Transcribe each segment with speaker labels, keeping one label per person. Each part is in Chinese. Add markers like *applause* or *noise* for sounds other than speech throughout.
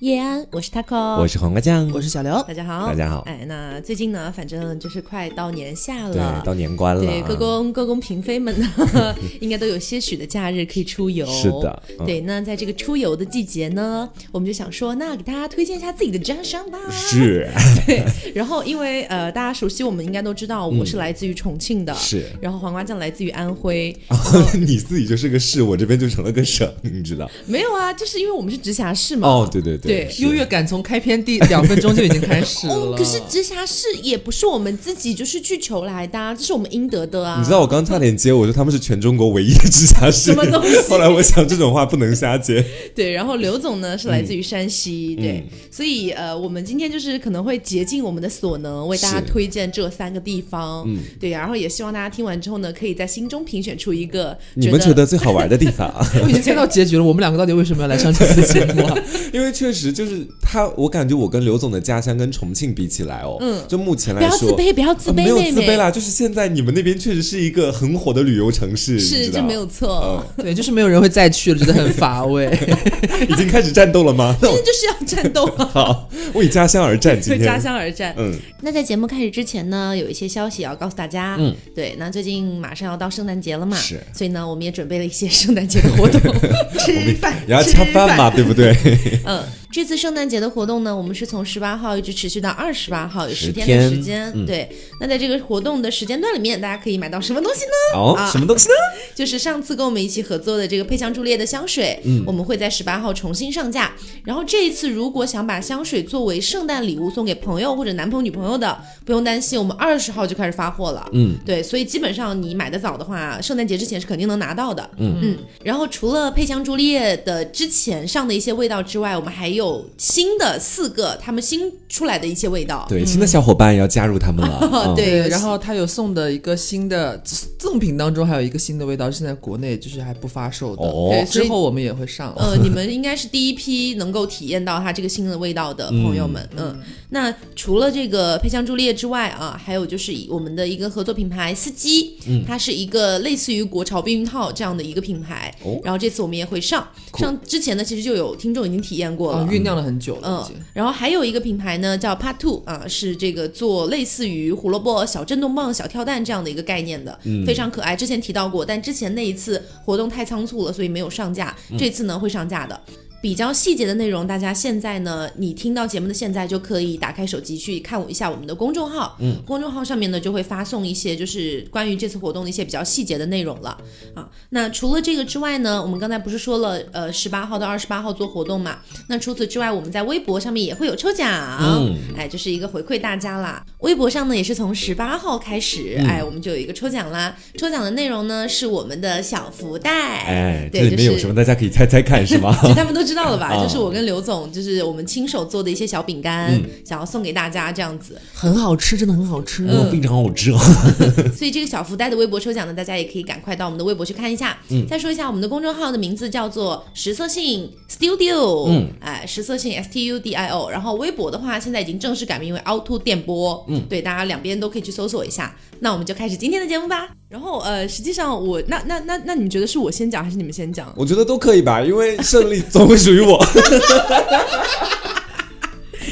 Speaker 1: 叶安，我是 taco，
Speaker 2: 我是黄瓜酱，
Speaker 3: 我是小刘，
Speaker 1: 大家好，
Speaker 2: 大家好。
Speaker 1: 哎，那最近呢，反正就是快到年下了，
Speaker 2: 对，到年关了。
Speaker 1: 对，各宫各宫嫔妃们呢，*laughs* 应该都有些许的假日可以出游。
Speaker 2: 是的，
Speaker 1: 对。那在这个出游的季节呢，我们就想说，那给大家推荐一下自己的家乡吧。
Speaker 2: 是。*laughs*
Speaker 1: 对。然后，因为呃，大家熟悉我们，应该都知道我是来自于重庆的。
Speaker 2: 是。
Speaker 1: 然后黄瓜酱来自于安徽。*laughs*
Speaker 2: 你自己就是个市，我这边就成了个省，你知道？
Speaker 1: 没有啊，就是因为我们是直辖市嘛。
Speaker 2: 哦，对对对。
Speaker 1: 对，
Speaker 3: 优越感。从开篇第 *laughs* 两分钟就已经开始了。
Speaker 1: 可是直辖市也不是我们自己就是去求来的，这是我们应得的啊。
Speaker 2: 你知道我刚差点接，我说他们是全中国唯一的直辖市。*laughs*
Speaker 1: 什么东西？
Speaker 2: 后来我想这种话不能瞎接。*laughs*
Speaker 1: 对，然后刘总呢是来自于山西，对，所以呃，我们今天就是可能会竭尽我们的所能为大家推荐这三个地方。嗯，对，然后也希望大家听完之后呢，可以在心中评选出一个
Speaker 2: 你们觉得最好玩的地方。
Speaker 3: 我已经猜到结局了，我们两个到底为什么要来上这次节目？
Speaker 2: 因为确实就是他。我感觉我跟刘总的家乡跟重庆比起来哦，嗯，就目前来说，
Speaker 1: 不要自卑，不要自卑，没
Speaker 2: 有自卑啦，就是现在你们那边确实是一个很火的旅游城市，
Speaker 1: 是这没有错，
Speaker 3: 对，就是没有人会再去了，觉得很乏味，*laughs*
Speaker 2: 已经开始战斗了吗？*laughs*
Speaker 1: 今天就是要战斗，*laughs*
Speaker 2: 好，为家乡而战，为
Speaker 1: 家乡而战，嗯。那在节目开始之前呢，有一些消息要告诉大家，嗯，对，那最近马上要到圣诞节了嘛，
Speaker 2: 是，
Speaker 1: 所以呢，我们也准备了一些圣诞节的活动，吃饭，
Speaker 2: 也要吃饭嘛，对不对？
Speaker 1: 嗯。这次圣诞节的活动呢，我们是从十八号一直持续到二十八号，有十天的时间。对，那在这个活动的时间段里面，大家可以买到什么东西呢？
Speaker 2: 哦，什么东西呢？*laughs*
Speaker 1: 就是上次跟我们一起合作的这个佩香朱丽叶的香水，嗯，我们会在十八号重新上架。然后这一次，如果想把香水作为圣诞礼物送给朋友或者男朋友女朋友的，不用担心，我们二十号就开始发货了。嗯，对，所以基本上你买的早的话，圣诞节之前是肯定能拿到的。嗯嗯。然后除了佩香朱丽叶的之前上的一些味道之外，我们还有新。的四个，他们新出来的一些味道，
Speaker 2: 对，新的小伙伴要加入他们了。*laughs*
Speaker 1: 对，
Speaker 3: 然后他有送的一个新的赠品当中，还有一个新的味道，现在国内就是还不发售的。哦，之后我们也会上。
Speaker 1: 呃，你们应该是第一批能够体验到它这个新的味道的朋友们。嗯，那除了这个佩香朱丽叶之外啊，还有就是我们的一个合作品牌司机，嗯，它是一个类似于国潮避孕套这样的一个品牌。哦，然后这次我们也会上。上之前呢，其实就有听众已经体验过了，
Speaker 3: 酝酿了很久了。嗯，
Speaker 1: 然后还有一个品牌呢，叫 Part Two 啊，是这个做类似于胡萝卜小震动棒、小跳蛋这样的一个概念的，非常可爱。之前提到过，但之前那一次活动太仓促了，所以没有上架。这次呢会上架的。比较细节的内容，大家现在呢，你听到节目的现在就可以打开手机去看一下我们的公众号，嗯，公众号上面呢就会发送一些就是关于这次活动的一些比较细节的内容了啊。那除了这个之外呢，我们刚才不是说了，呃，十八号到二十八号做活动嘛？那除此之外，我们在微博上面也会有抽奖，嗯哎，就是一个回馈大家啦。微博上呢也是从十八号开始，哎，我们就有一个抽奖啦。抽奖的内容呢是我们的小福袋，
Speaker 2: 哎，这里面有什么？大家可以猜猜看，是吗？*laughs*
Speaker 1: 他们都。知道了吧？就是我跟刘总，就是我们亲手做的一些小饼干，想要送给大家，这样子
Speaker 3: 很好吃，真的很好吃，
Speaker 2: 非常好吃哦。*laughs*
Speaker 1: 所以这个小福袋的微博抽奖呢，大家也可以赶快到我们的微博去看一下。嗯，再说一下我们的公众号的名字叫做实色性 Studio，嗯，哎，实色性 S T U D I O。然后微博的话，现在已经正式改名为凹凸电波。嗯，对，大家两边都可以去搜索一下。那我们就开始今天的节目吧。然后呃，实际上我那那那那，你觉得是我先讲还是你们先讲？
Speaker 2: 我觉得都可以吧，因为胜利总会属于我。*laughs*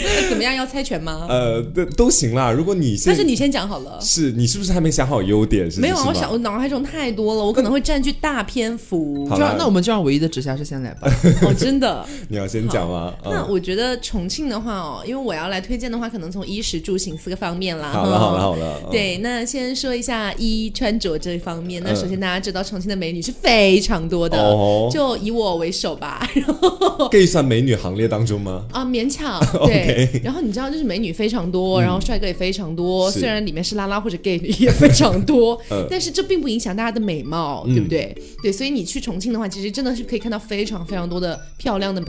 Speaker 2: *laughs*
Speaker 1: 怎么样？要猜拳吗？*laughs*
Speaker 2: 呃，都都行啦。如果你先，
Speaker 1: 但是你先讲好了。
Speaker 2: 是你是不是还没想好优点？
Speaker 1: 是没有啊，我想我脑海中太多了，我可能会占据大篇幅。
Speaker 2: 好
Speaker 3: 那我们就让唯一的直辖市先来吧。*laughs*
Speaker 1: 哦，真的？
Speaker 2: 你要先讲吗？
Speaker 1: 那我觉得重庆的话哦，因为我要来推荐的话，可能从衣食住行四个方面啦。
Speaker 2: 好了好了好了。
Speaker 1: 对，那先说一下衣穿着这一方面。那首先大家知道重庆的美女是非常多的，就以我为首吧。然后
Speaker 2: 可以算美女行列当中吗？
Speaker 1: 啊，勉强。对。然后你知道，就是美女非常多，然后帅哥也非常多。虽然里面是拉拉或者 gay 也非常多，*laughs* 但是这并不影响大家的美貌，对不对？对，所以你去重庆的话，其实真的是可以看到非常非常多的漂亮的美。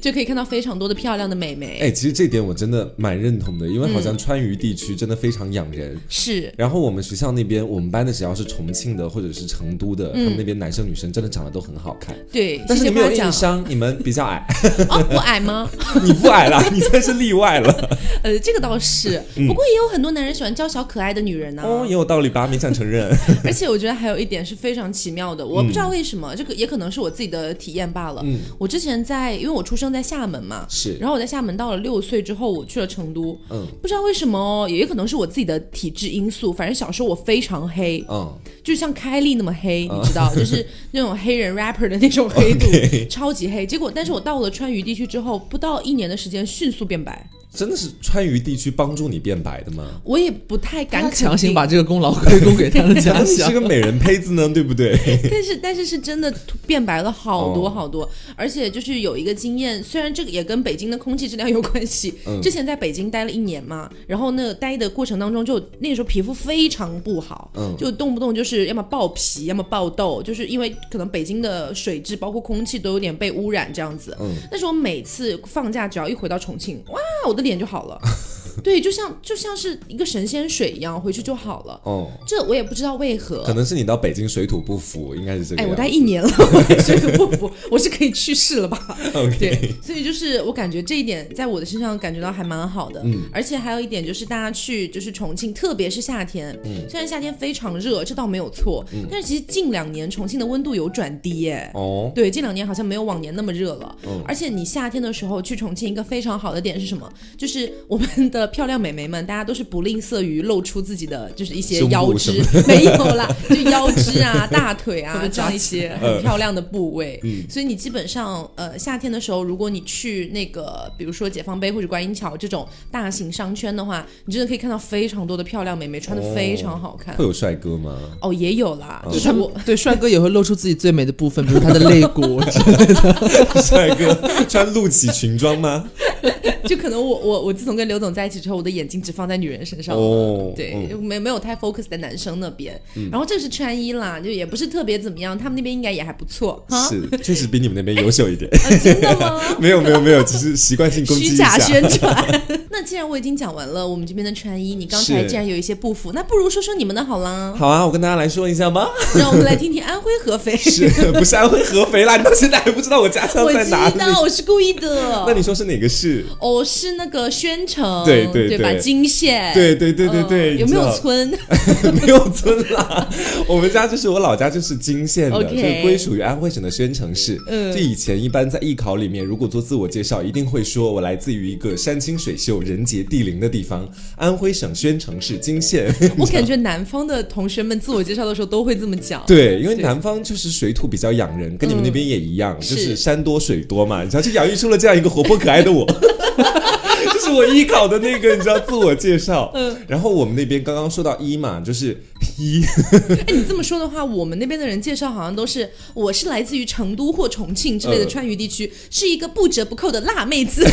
Speaker 1: 就可以看到非常多的漂亮的美眉。
Speaker 2: 哎，其实这点我真的蛮认同的，因为好像川渝地区真的非常养人。
Speaker 1: 是。
Speaker 2: 然后我们学校那边，我们班的只要是重庆的或者是成都的，他们那边男生女生真的长得都很好看。
Speaker 1: 对。
Speaker 2: 但是你们有硬伤，你们比较矮。*laughs*
Speaker 1: 哦，我矮吗？*laughs*
Speaker 2: 你不矮啦，你算是例外了。*laughs*
Speaker 1: 呃，这个倒是。不过也有很多男人喜欢娇小可爱的女人呢。
Speaker 2: 哦，也有道理吧？勉强承认。
Speaker 1: 而且我觉得还有一点是非常奇妙的，我不知道为什么，这个也可能是我自己的体验罢了。嗯。我之前在，因为为我出生在厦门嘛，
Speaker 2: 是，
Speaker 1: 然后我在厦门到了六岁之后，我去了成都，
Speaker 2: 嗯，
Speaker 1: 不知道为什么，也可能是我自己的体质因素，反正小时候我非常黑，
Speaker 2: 嗯，
Speaker 1: 就像开利那么黑，你知道，*laughs* 就是那种黑人 rapper 的那种黑度，*laughs* 超级黑。结果，但是我到了川渝地区之后，不到一年的时间，迅速变白。
Speaker 2: 真的是川渝地区帮助你变白的吗？
Speaker 1: 我也不太敢
Speaker 3: 强行把这个功劳归功给他的家乡。
Speaker 2: 是个美人胚子呢，对不对？
Speaker 1: 但是但是是真的变白了好多好多，而且就是有一个经验，虽然这个也跟北京的空气质量有关系。之前在北京待了一年嘛，然后那个待的过程当中，就那个时候皮肤非常不好，就动不动就是要么爆皮，要么爆痘，就是因为可能北京的水质包括空气都有点被污染这样子。但是我每次放假只要一回到重庆，哇，我的。点就好了。*laughs* 对，就像就像是一个神仙水一样，回去就好了。哦，这我也不知道为何。
Speaker 2: 可能是你到北京水土不服，应该是这个。
Speaker 1: 哎，我待一年了，我 *laughs* 水土不服，我是可以去世了吧
Speaker 2: ？OK。
Speaker 1: 对，所以就是我感觉这一点在我的身上感觉到还蛮好的。嗯。而且还有一点就是，大家去就是重庆，特别是夏天，嗯，虽然夏天非常热，这倒没有错，嗯，但是其实近两年重庆的温度有转低耶。哦。对，近两年好像没有往年那么热了。嗯。而且你夏天的时候去重庆，一个非常好的点是什么？就是我们的。漂亮美眉们，大家都是不吝啬于露出自己的，就是一些腰肢，没有啦，就腰肢啊、*laughs* 大腿啊这样一些很漂亮的部位。所以你基本上，呃，夏天的时候，如果你去那个，比如说解放碑或者观音桥这种大型商圈的话，你真的可以看到非常多的漂亮美眉，穿的非常好看。
Speaker 2: 会有帅哥吗？
Speaker 1: 哦，也有啦，就是我
Speaker 3: 对帅哥也会露出自己最美的部分，比如他的肋骨之类
Speaker 2: 的。*laughs* 帅哥穿露脐裙装吗？*laughs*
Speaker 1: 就可能我我我自从跟刘总在一起之后，我的眼睛只放在女人身上了，对，没没有太 focus 在男生那边。然后这是穿衣啦，就也不是特别怎么样，他们那边应该也还不错。
Speaker 2: 是，确实比你们那边优秀一点。*laughs*
Speaker 1: 真的吗？*laughs*
Speaker 2: 没有没有没有，只是习惯性攻击
Speaker 1: 虚假宣传。那既然我已经讲完了我们这边的穿衣，你刚才既然有一些不服，那不如说说你们的好啦。
Speaker 2: 好啊，我跟大家来说一下吧。
Speaker 1: 让我们来听听安徽合肥，
Speaker 2: 是不是安徽合肥啦？你到现在还不知道我家乡在哪里？
Speaker 1: 我知道，我是故意的。
Speaker 2: 那你说是哪个市？
Speaker 1: 哦，是那个宣城，
Speaker 2: 对对
Speaker 1: 对吧？金县，
Speaker 2: 对对对对对。
Speaker 1: 有没有村？*laughs*
Speaker 2: 没有村啦。*laughs* 我们家就是我老家就是金县的，就归属于安徽省的宣城市。嗯，就以前一般在艺考里面，如果做自我介绍，一定会说我来自于一个山清水秀、人杰地灵的地方——安徽省宣城市金县。*laughs*
Speaker 1: 我感觉南方的同学们自我介绍的时候都会这么讲。
Speaker 2: 对，因为南方就是水土比较养人，跟你们那边也一样，就是山多水多嘛，然后就养育出了这样一个活泼可爱的我。*laughs* 是我艺考的那个，你知道自我介绍。嗯，然后我们那边刚刚说到一嘛，就是一。*laughs*
Speaker 1: 哎，你这么说的话，我们那边的人介绍好像都是我是来自于成都或重庆之类的川渝地区，是一个不折不扣的辣妹子。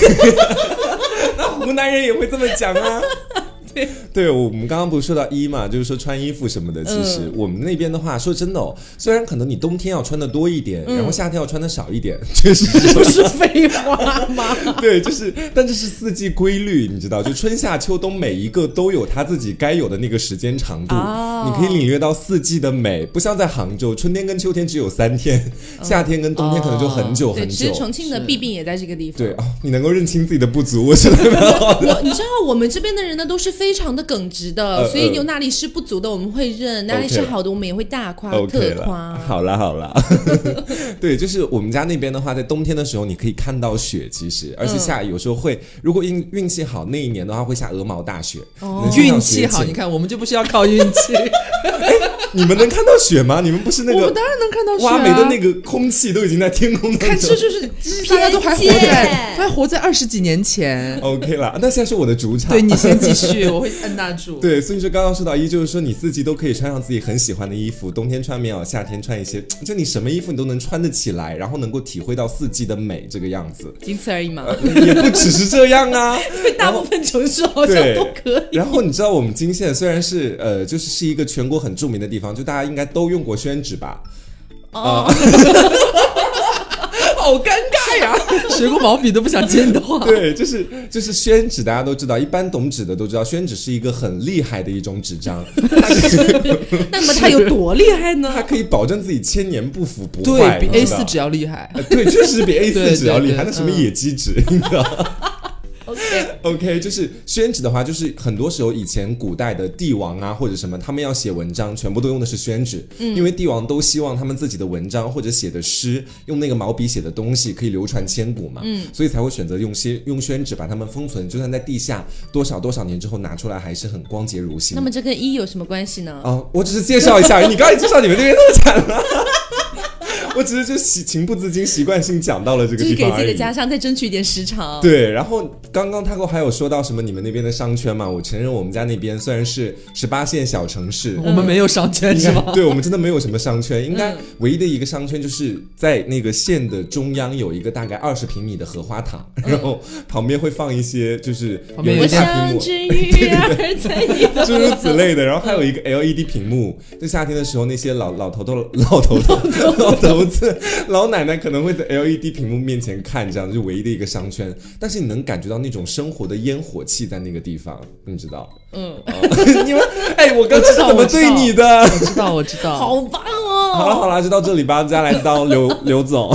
Speaker 1: *laughs*
Speaker 2: 那湖南人也会这么讲啊。对，我们刚刚不是说到一嘛，就是说穿衣服什么的。其实我们那边的话，说真的哦，虽然可能你冬天要穿的多一点，然后夏天要穿的少一点，*laughs* 确实
Speaker 1: 不是废话吗？*laughs*
Speaker 2: 对，就是，但这是四季规律，你知道，就春夏秋冬每一个都有它自己该有的那个时间长度，你可以领略到四季的美。不像在杭州，春天跟秋天只有三天，夏天跟冬天可能就很久很久。
Speaker 1: 其实重庆的弊病也在这个地方。
Speaker 2: 对哦，你能够认清自己的不足，我觉得
Speaker 1: 我你知道，我们这边的人呢，都是非常的耿直的，所以有哪里是不足的，我们会认；哪里是好的，我们也会大夸特夸。
Speaker 2: 好啦好啦，*laughs* 对，就是我们家那边的话，在冬天的时候你可以看到雪，其实而且下有时候会，如果运运气好，那一年的话会下鹅毛大雪。
Speaker 3: 运气好，你看我们就不需要靠运气。*laughs* *laughs*
Speaker 2: 你们能看到雪吗？你们不是那个？我
Speaker 3: 们当然能看到雪。
Speaker 2: 挖煤的那个空气都已经在天空当中。
Speaker 3: 看，这就是大家都还活在，还活在二十几年前。
Speaker 2: OK 了，那现在是我的主场。
Speaker 3: 对你先继续，我会按捺住。*laughs*
Speaker 2: 对，所以说刚刚说到一，就是说你四季都可以穿上自己很喜欢的衣服，冬天穿棉袄，夏天穿一些，*tsk* 就你什么衣服你都能穿得起来，然后能够体会到四季的美这个样子。
Speaker 1: 仅此而已吗？
Speaker 2: 也不只是这样啊。*laughs*
Speaker 1: 对，大部分城市好像都可以。
Speaker 2: 然后你知道我们金县虽然是呃，就是是一个全国很著名的地方，就大家应该都用过宣纸吧？
Speaker 1: 哦，*laughs*
Speaker 3: 好尴尬呀！*laughs* 学过毛笔都不想接你的话。*laughs*
Speaker 2: 对，就是就是宣纸，大家都知道，一般懂纸的都知道，宣纸是一个很厉害的一种纸张。
Speaker 1: 那么它有多厉害呢？
Speaker 2: 它可以保证自己千年不腐不
Speaker 3: 坏，比 A 四纸要厉害。
Speaker 2: 对，确实比 A 四纸要厉害。那什么野鸡纸，你知道？
Speaker 1: OK
Speaker 2: OK，就是宣纸的话，就是很多时候以前古代的帝王啊或者什么，他们要写文章，全部都用的是宣纸，嗯，因为帝王都希望他们自己的文章或者写的诗，用那个毛笔写的东西可以流传千古嘛，嗯，所以才会选择用些用宣纸把它们封存，就算在地下多少多少年之后拿出来，还是很光洁如新。
Speaker 1: 那么这跟一有什么关系呢？
Speaker 2: 啊，我只是介绍一下，你刚才介绍你们那边那么惨了。我只是就习情不自禁习惯性讲到了这个地
Speaker 1: 方，就是给自己的家乡再争取一点时长。
Speaker 2: 对，然后刚刚他给我还有说到什么你们那边的商圈嘛？我承认我们家那边虽然是十八线小城市，
Speaker 3: 我们没有商圈是吗？*laughs*
Speaker 2: 对，我们真的没有什么商圈，应该唯一的一个商圈就是在那个县的中央有一个大概二十平米的荷花塘，然后旁边会放一些就是
Speaker 3: 有一
Speaker 2: 大屏幕，*laughs* 诸如此类的，然后还有一个 LED 屏幕，就夏天的时候那些老老头头老头头 *laughs* 老头。*laughs* 老奶奶可能会在 LED 屏幕面前看，这样就唯一的一个商圈。但是你能感觉到那种生活的烟火气在那个地方，你知道？嗯，*laughs* 你们哎，我刚才怎么对你的？
Speaker 3: 我知道，我知道，
Speaker 1: 好棒哦！
Speaker 2: 好了好了，就到这里吧。接下来到刘 *laughs* 刘总。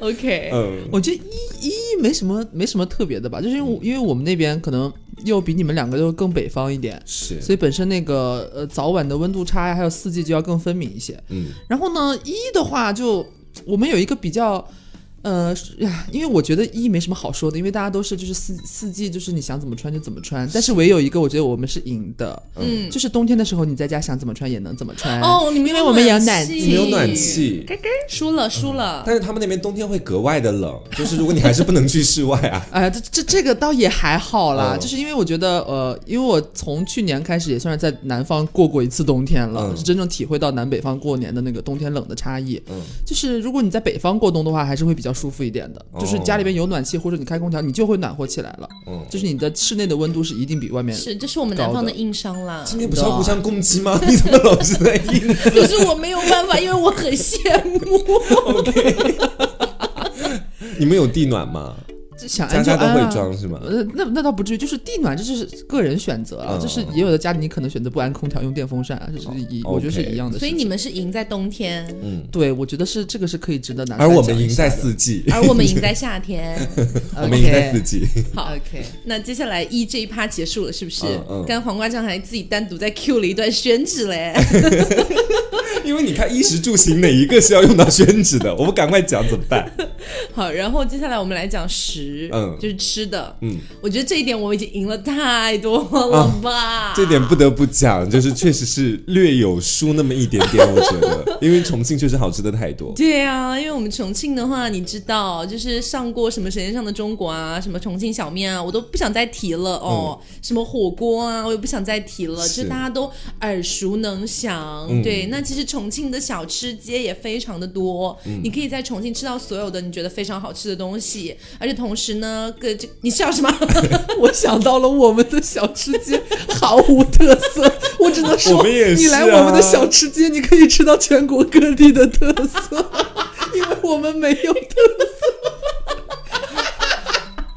Speaker 1: OK，
Speaker 3: 嗯，我觉得一一没什么没什么特别的吧，就是因为因为我们那边可能。又比你们两个都更北方一点，
Speaker 2: 是，
Speaker 3: 所以本身那个呃早晚的温度差呀，还有四季就要更分明一些。嗯，然后呢，一的话就我们有一个比较。呃呀，因为我觉得一没什么好说的，因为大家都是就是四四季，就是你想怎么穿就怎么穿。但是唯有一个，我觉得我们是赢的，嗯，就是冬天的时候你在家想怎么穿也能怎么穿。
Speaker 1: 哦，你们
Speaker 3: 因为我们有暖气，
Speaker 2: 有暖气，
Speaker 1: 输了输了。
Speaker 2: 但是他们那边冬天会格外的冷，就是如果你还是不能去室外啊。
Speaker 3: 哎，这这这个倒也还好啦，就是因为我觉得呃，因为我从去年开始也算是在南方过过一次冬天了，是真正体会到南北方过年的那个冬天冷的差异。嗯，就是如果你在北方过冬的话，还是会比较舒服一点的。就是家里边有暖气或者你开空调，你就会暖和起来了。嗯，就是你的室内的温度是一定比外面
Speaker 1: 是，这是我们南方的硬伤啦。
Speaker 2: 今天不是要互相攻击吗？*laughs* 你怎么老是在硬？
Speaker 1: 可是我没有办法，因为我很羡慕。*laughs*
Speaker 2: OK，*laughs* 你们有地暖吗？
Speaker 3: 想
Speaker 2: 家家都会装是吗？
Speaker 3: 呃，那那倒不至于，就是地暖，这就是个人选择啊。就是也有的家里你可能选择不安空调，用电风扇啊，这是一，我觉得是一样的。
Speaker 1: 所以你们是赢在冬天，
Speaker 3: 嗯，对，我觉得是这个是可以值得拿。
Speaker 2: 而我们赢在四季，
Speaker 1: 而我们赢在夏天，*laughs*
Speaker 2: 我们赢在四季。*laughs*
Speaker 1: 好，OK，那接下来一这一趴结束了，是不是？刚黄瓜酱还自己单独在 Q 了一段宣纸嘞。*laughs*
Speaker 2: 因为你看衣食住行哪一个是要用到宣纸的？我们赶快讲怎么办？
Speaker 1: 好，然后接下来我们来讲食，嗯，就是吃的，嗯，我觉得这一点我已经赢了太多了吧？
Speaker 2: 这点不得不讲，就是确实是略有输那么一点点，我觉得，因为重庆确实好吃的太多。*laughs*
Speaker 1: 对啊，因为我们重庆的话，你知道，就是上过什么《舌尖上的中国》啊，什么重庆小面啊，我都不想再提了哦。什么火锅啊，我也不想再提了，就大家都耳熟能详。对，那其实。重庆的小吃街也非常的多，你可以在重庆吃到所有的你觉得非常好吃的东西，而且同时呢，各这你笑什么？*laughs*
Speaker 3: 我想到了我们的小吃街毫无特色，我只能说，你来我们的小吃街，你可以吃到全国各地的特色，*laughs* 因为我们没有特色。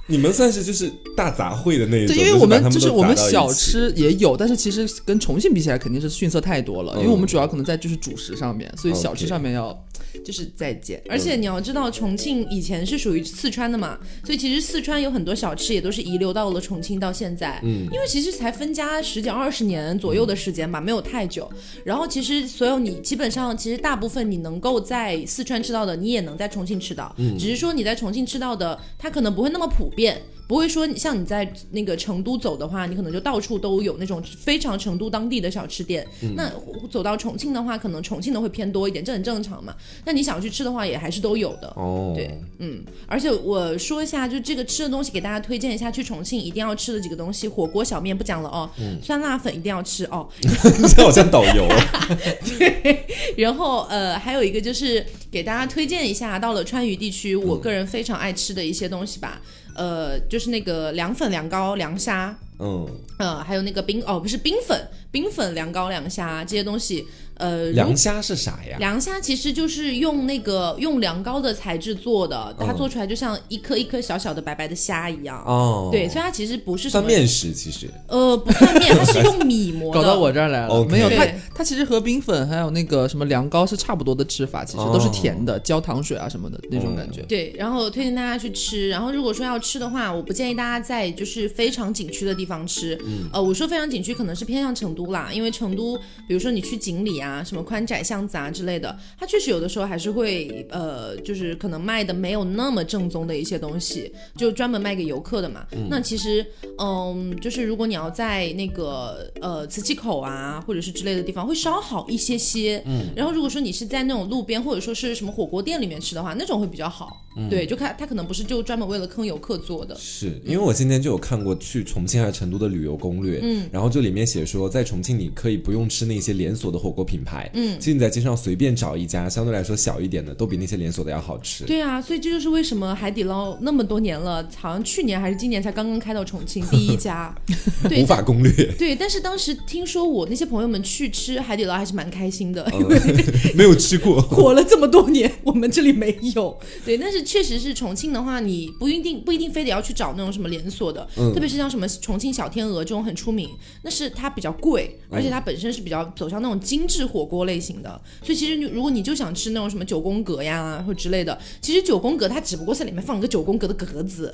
Speaker 3: *laughs*
Speaker 2: 你们算是就是大杂烩的那一种，
Speaker 3: 对，因为我
Speaker 2: 们
Speaker 3: 就是我们小吃也有，但是其实跟重庆比起来肯定是逊色太多了，因为我们主要可能在就是主食上面，所以小吃上面要。就是再见，
Speaker 1: 而且你要知道，重庆以前是属于四川的嘛，所以其实四川有很多小吃也都是遗留到了重庆到现在。嗯，因为其实才分家十几二十年左右的时间吧，没有太久。然后其实所有你基本上其实大部分你能够在四川吃到的，你也能在重庆吃到，只是说你在重庆吃到的，它可能不会那么普遍。不会说像你在那个成都走的话，你可能就到处都有那种非常成都当地的小吃店。那走到重庆的话，可能重庆的会偏多一点，这很正常嘛。那你想去吃的话，也还是都有的。哦，对，嗯。而且我说一下，就这个吃的东西给大家推荐一下，去重庆一定要吃的几个东西：火锅、小面不讲了哦，酸辣粉一定要吃哦。
Speaker 2: 这 *laughs* 好像导游。*laughs*
Speaker 1: 对。然后呃，还有一个就是给大家推荐一下，到了川渝地区，我个人非常爱吃的一些东西吧。呃，就是那个凉粉、凉糕、凉虾，嗯，呃，还有那个冰哦，不是冰粉，冰粉、凉糕、凉虾这些东西，呃，
Speaker 2: 凉虾是啥呀？
Speaker 1: 凉虾其实就是用那个用凉糕的材质做的，它做出来就像一颗一颗小小的白白的虾一样。哦，对，所以它其实不是
Speaker 2: 算面食，其实
Speaker 1: 呃不算面，它是用米磨
Speaker 3: 的。搞到我这儿来
Speaker 2: 了，
Speaker 3: 没有它，它其实和冰粉还有那个什么凉糕是差不多的吃法，其实都是甜的，焦糖水啊什么的那种感觉。
Speaker 1: 对，然后推荐大家去吃。然后如果说要吃的话，我不建议大家在就是非常景区的地方吃。嗯，呃，我说非常景区可能是偏向成都啦，因为成都，比如说你去锦里啊，什么宽窄巷子啊之类的，它确实有的时候还是会，呃，就是可能卖的没有那么正宗的一些东西，就专门卖给游客的嘛。那其实，嗯，就是如果你要在那个呃磁器口啊，或者是之类的地方，会稍好一些些。嗯。然后如果说你是在那种路边或者说是什么火锅店里面吃的话，那种会比较好。对，就看它可能不是就专门为了坑游客做的。
Speaker 2: 是因为我今天就有看过去重庆还是成都的旅游攻略，嗯，然后就里面写说，在重庆你可以不用吃那些连锁的火锅品牌，嗯，其实你在街上随便找一家相对来说小一点的，都比那些连锁的要好吃。
Speaker 1: 对啊，所以这就是为什么海底捞那么多年了，好像去年还是今年才刚刚开到重庆第一家，*laughs*
Speaker 2: 无法攻略。
Speaker 1: 对，但是当时听说我那些朋友们去吃海底捞还是蛮开心的，*laughs*
Speaker 2: 没有吃过，*laughs*
Speaker 1: 火了这么多年，我们这里没有。对，但是确实是重庆的话，你不一定不一定非得要去找那种什么连锁的，特别是像什么重庆小天鹅这种很出名，那是它比较贵，而且它本身是比较走向那种精致火锅类型的。所以其实你如果你就想吃那种什么九宫格呀或之类的，其实九宫格它只不过在里面放个九宫格的格子，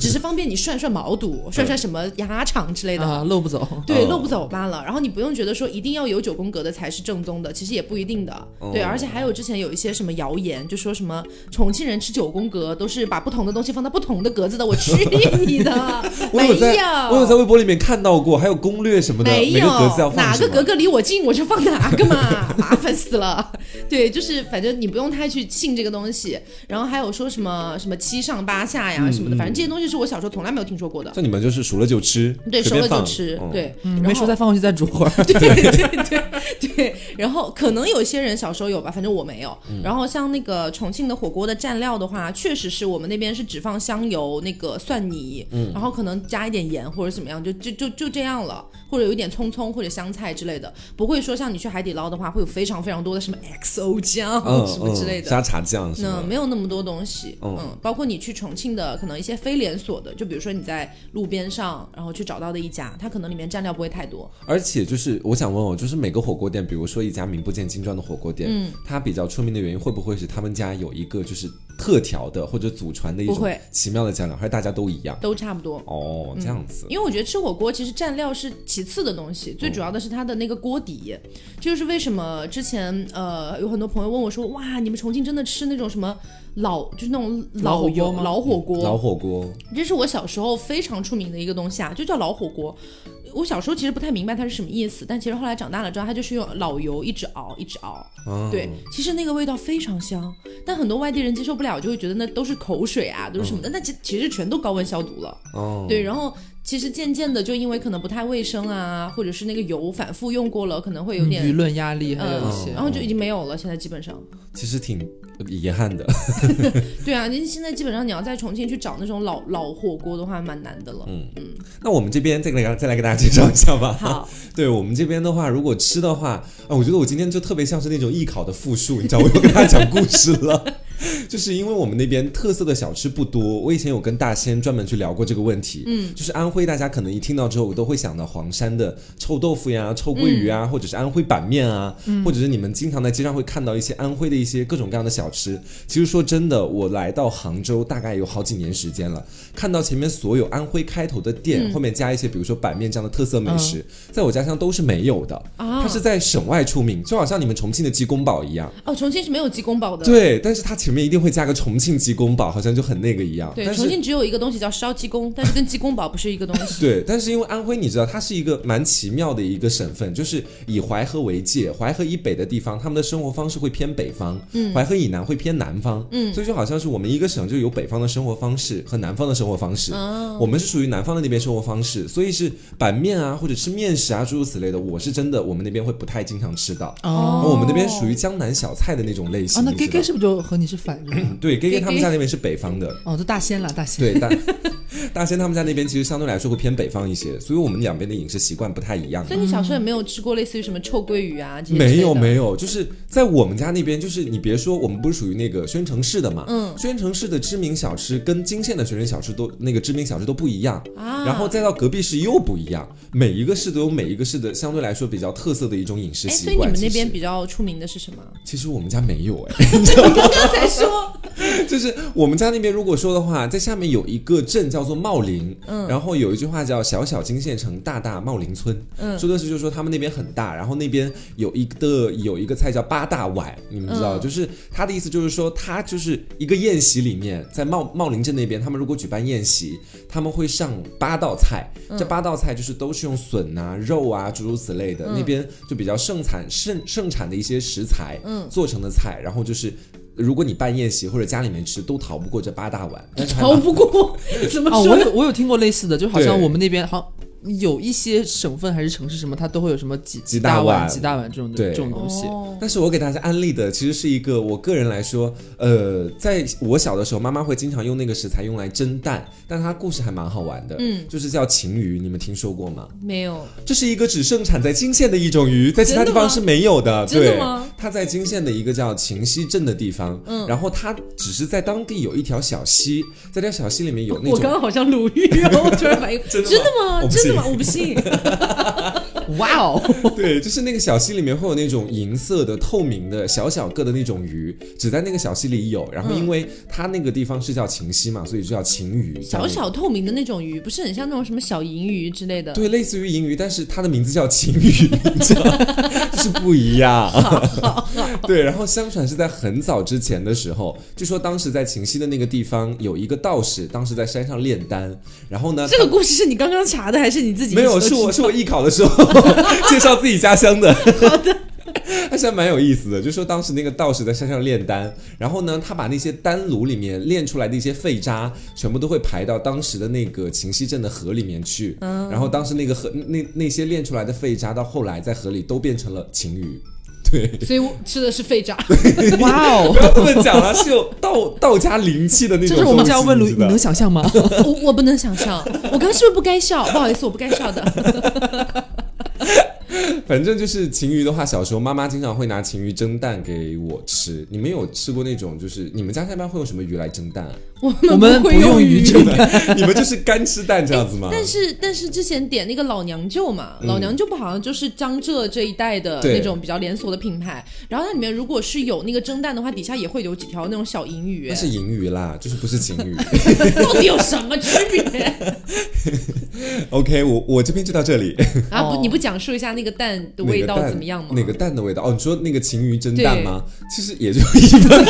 Speaker 1: 只是方便你涮涮毛肚、涮涮什么鸭肠之类的
Speaker 3: 啊，漏不走。*laughs*
Speaker 1: 对，漏不走罢了。然后你不用觉得说一定要有九宫格的才是正宗的，其实也不一定的。对，而且还有之前有一些什么谣言，就说什么重庆人吃九宫格都是把不同的东西放在不同的格子的。我去 *laughs* 你的！
Speaker 2: 我有在，我有在微博里面看到过，还有攻略什么的，
Speaker 1: 没
Speaker 2: 有
Speaker 1: 哪个格格离我近我就放哪个嘛，*laughs* 麻烦死了。对，就是反正你不用太去信这个东西。然后还有说什么什么七上八下呀什么的，反正这些东西是我小时候从来没有听说过的。
Speaker 2: 像你们就是熟了就吃，
Speaker 1: 对，熟了就吃，对，
Speaker 3: 没熟再放回去再煮会儿。*laughs*
Speaker 1: 对对 *laughs* 对对。然后可能有些人小时候有吧，反正我没有。然后像那个重庆的火锅的蘸料的话，确实是我们那边是只放香油那个蒜泥，然后可能加一点盐或者怎么样，就就就就这样了，或者有一点葱葱或者香菜之类的，不会说像你去海底捞的话，会有非常非常多的什么 XO 酱什么之类的，
Speaker 2: 沙茶酱，
Speaker 1: 嗯没有那么多东西，嗯，包括你去重庆的可能一些非连锁的，就比如说你在路边上然后去找到的一家，它可能里面蘸料不会太多，
Speaker 2: 而且就是我想问哦，就是每个火锅店，比如说一家名不见经传的火锅店，嗯，它比较出名的原因会不会是他们家有一个就是特调的或者祖传的一种奇妙的酱料，还是大家都一样？
Speaker 1: 都差不多
Speaker 2: 哦，这样子。
Speaker 1: 因为我觉得吃火锅其实蘸料是其次的东西，最主要的是它的那个锅底。就是为什么之前呃有很多朋友问我说，哇，你们重庆真的吃那种什么老就是那种老油老火锅？
Speaker 2: 老火锅，
Speaker 1: 这是我小时候非常出名的一个东西啊，就叫老火锅。我小时候其实不太明白它是什么意思，但其实后来长大了之后，它就是用老油一直熬一直熬。对，其实那个味道非常香，但很多外地人接受不了，就会觉得那都是口水啊，都是什么的，那其其实全都高温消毒了。哦，对，然后。其实渐渐的，就因为可能不太卫生啊，或者是那个油反复用过了，可能会有点
Speaker 3: 舆论压力，还有一些，
Speaker 1: 然后就已经没有了。现在基本上，
Speaker 2: 其实挺遗憾的。*laughs*
Speaker 1: 对啊，您现在基本上你要在重庆去找那种老 *laughs* 老火锅的话，蛮难的了。嗯嗯。
Speaker 2: 那我们这边再来再来给大家介绍一下吧。
Speaker 1: 好，*laughs*
Speaker 2: 对我们这边的话，如果吃的话，啊，我觉得我今天就特别像是那种艺考的复述，你知道，我又跟大家讲故事了。*laughs* 就是因为我们那边特色的小吃不多，我以前有跟大仙专门去聊过这个问题。嗯，就是安徽，大家可能一听到之后我都会想到黄山的臭豆腐呀、臭鳜鱼啊，或者是安徽板面啊，或者是你们经常在街上会看到一些安徽的一些各种各样的小吃。其实说真的，我来到杭州大概有好几年时间了，看到前面所有安徽开头的店后面加一些，比如说板面这样的特色美食，在我家乡都是没有的。啊，它是在省外出名，就好像你们重庆的鸡公煲一样。
Speaker 1: 哦，重庆是没有鸡公煲的。
Speaker 2: 对，但是它。前面一定会加个重庆鸡公煲，好像就很那个一样。
Speaker 1: 对，重庆只有一个东西叫烧鸡公，但是跟鸡公煲不是一个东西。*laughs*
Speaker 2: 对，但是因为安徽，你知道它是一个蛮奇妙的一个省份，就是以淮河为界，淮河以北的地方，他们的生活方式会偏北方；嗯，淮河以南会偏南方。嗯，所以就好像是我们一个省就有北方的生活方式和南方的生活方式。哦，我们是属于南方的那边生活方式，所以是板面啊，或者吃面食啊，诸如此类的，我是真的我们那边会不太经常吃到。哦，我们那边属于江南小菜的那种类型。
Speaker 3: 哦，那 K K 是不是就和你是反着？
Speaker 2: 对。给给他们家那边是北方的
Speaker 3: 哦，都大仙了，大仙
Speaker 2: 对大 *laughs* 大仙他们家那边其实相对来说会偏北方一些，所以我们两边的饮食习惯不太一样。
Speaker 1: 所以你小时候也没有吃过类似于什么臭鳜鱼啊？
Speaker 2: 没有没有，就是在我们家那边，就是你别说，我们不是属于那个宣城市的嘛，嗯，宣城市的知名小吃跟泾县的宣城小吃都那个知名小吃都不一样啊，然后再到隔壁市又不一样，每一个市都有每一个市的相对来说比较特色的一种饮食习
Speaker 1: 惯。所以你们那边比较出名的是什么？
Speaker 2: 其实我们家没有
Speaker 1: 哎，*laughs* 刚刚才说，*laughs*
Speaker 2: 就是我们家那边如果说的话，在下面有一个镇叫做茂林，嗯，然后有一句话叫“小小金县城，大大茂林村”，嗯，说的是就是说他们那边很大，然后那边有一个有一个菜叫八大碗，你们知道，就是他的意思就是说，他就是一个宴席里面，在茂茂林镇那边，他们如果举办宴席，他们会上八道菜，这八道菜就是都是用笋啊、肉啊诸如此类的，那边就比较盛产盛盛产的一些食材，嗯，做成的菜，然后就是。如果你办宴席或者家里面吃，都逃不过这八大碗。
Speaker 1: 逃不过？*laughs* 怎么说？
Speaker 3: 我有我有听过类似的，就好像我们那边好。有一些省份还是城市什么，它都会有什么几
Speaker 2: 几
Speaker 3: 大
Speaker 2: 碗、
Speaker 3: 几大碗这种这种东西。
Speaker 2: 但是我给大家安利的其实是一个，我个人来说，呃，在我小的时候，妈妈会经常用那个食材用来蒸蛋，但它故事还蛮好玩的。嗯，就是叫晴鱼，你们听说过吗？
Speaker 1: 没有。
Speaker 2: 这是一个只盛产在金县的一种鱼，在其他地方是没有的。
Speaker 1: 真的吗？
Speaker 2: 它在金县的一个叫晴溪镇的地方，嗯，然后它只是在当地有一条小溪，在这条小溪里面有那种。
Speaker 1: 我刚刚好像鲁豫，我突然反应，*laughs* 真的吗？真的吗？我不信。哇哦！*laughs*
Speaker 2: 对，就是那个小溪里面会有那种银色的、透明的小小个的那种鱼，只在那个小溪里有。然后，因为它那个地方是叫晴溪嘛，所以就叫晴鱼。
Speaker 1: 小小透明的那种鱼，不是很像那种什么小银鱼之类的？
Speaker 2: 对，类似于银鱼，但是它的名字叫晴鱼，就 *laughs* 是不一样。对，然后相传是在很早之前的时候，据说当时在晴溪的那个地方有一个道士，当时在山上炼丹。然后呢，
Speaker 1: 这个故事是你刚刚查的还是你自己？
Speaker 2: 没有，是我是我艺考的时候。*laughs* 介绍自己家乡的，
Speaker 1: 好的，*laughs*
Speaker 2: 还是蛮有意思的。就说当时那个道士在山上炼丹，然后呢，他把那些丹炉里面炼出来的一些废渣，全部都会排到当时的那个秦溪镇的河里面去。嗯，然后当时那个河那那些炼出来的废渣，到后来在河里都变成了晴鱼。对，
Speaker 1: 所以我吃的是废渣。
Speaker 3: 哇哦，
Speaker 2: 不要这么讲了，是有道道家灵气的那种。
Speaker 3: 就是我们家问卢，你能想象吗？
Speaker 1: 我我不能想象，我刚刚是不是不该笑？不好意思，我不该笑的。
Speaker 2: 反正就是晴鱼的话，小时候妈妈经常会拿晴鱼蒸蛋给我吃。你们有吃过那种？就是你们家一般会用什么鱼来蒸蛋？
Speaker 1: 我
Speaker 3: 们不用鱼蒸蛋，*laughs*
Speaker 2: 你们就是干吃蛋这样子吗？
Speaker 1: 但是但是之前点那个老娘舅嘛，老娘舅不好像就是江浙这一带的那种比较连锁的品牌。然后它里面如果是有那个蒸蛋的话，底下也会有几条那种小银鱼。
Speaker 2: 那是银鱼啦，就是不是晴鱼。*laughs*
Speaker 1: 到底有什么区别
Speaker 2: ？OK，我我这边就到这里。*laughs*
Speaker 1: 啊不，你不讲述一下那个蛋的味道怎么样吗？
Speaker 2: 哪个蛋的味道？哦，你说那个晴鱼蒸蛋吗？其实也就一般。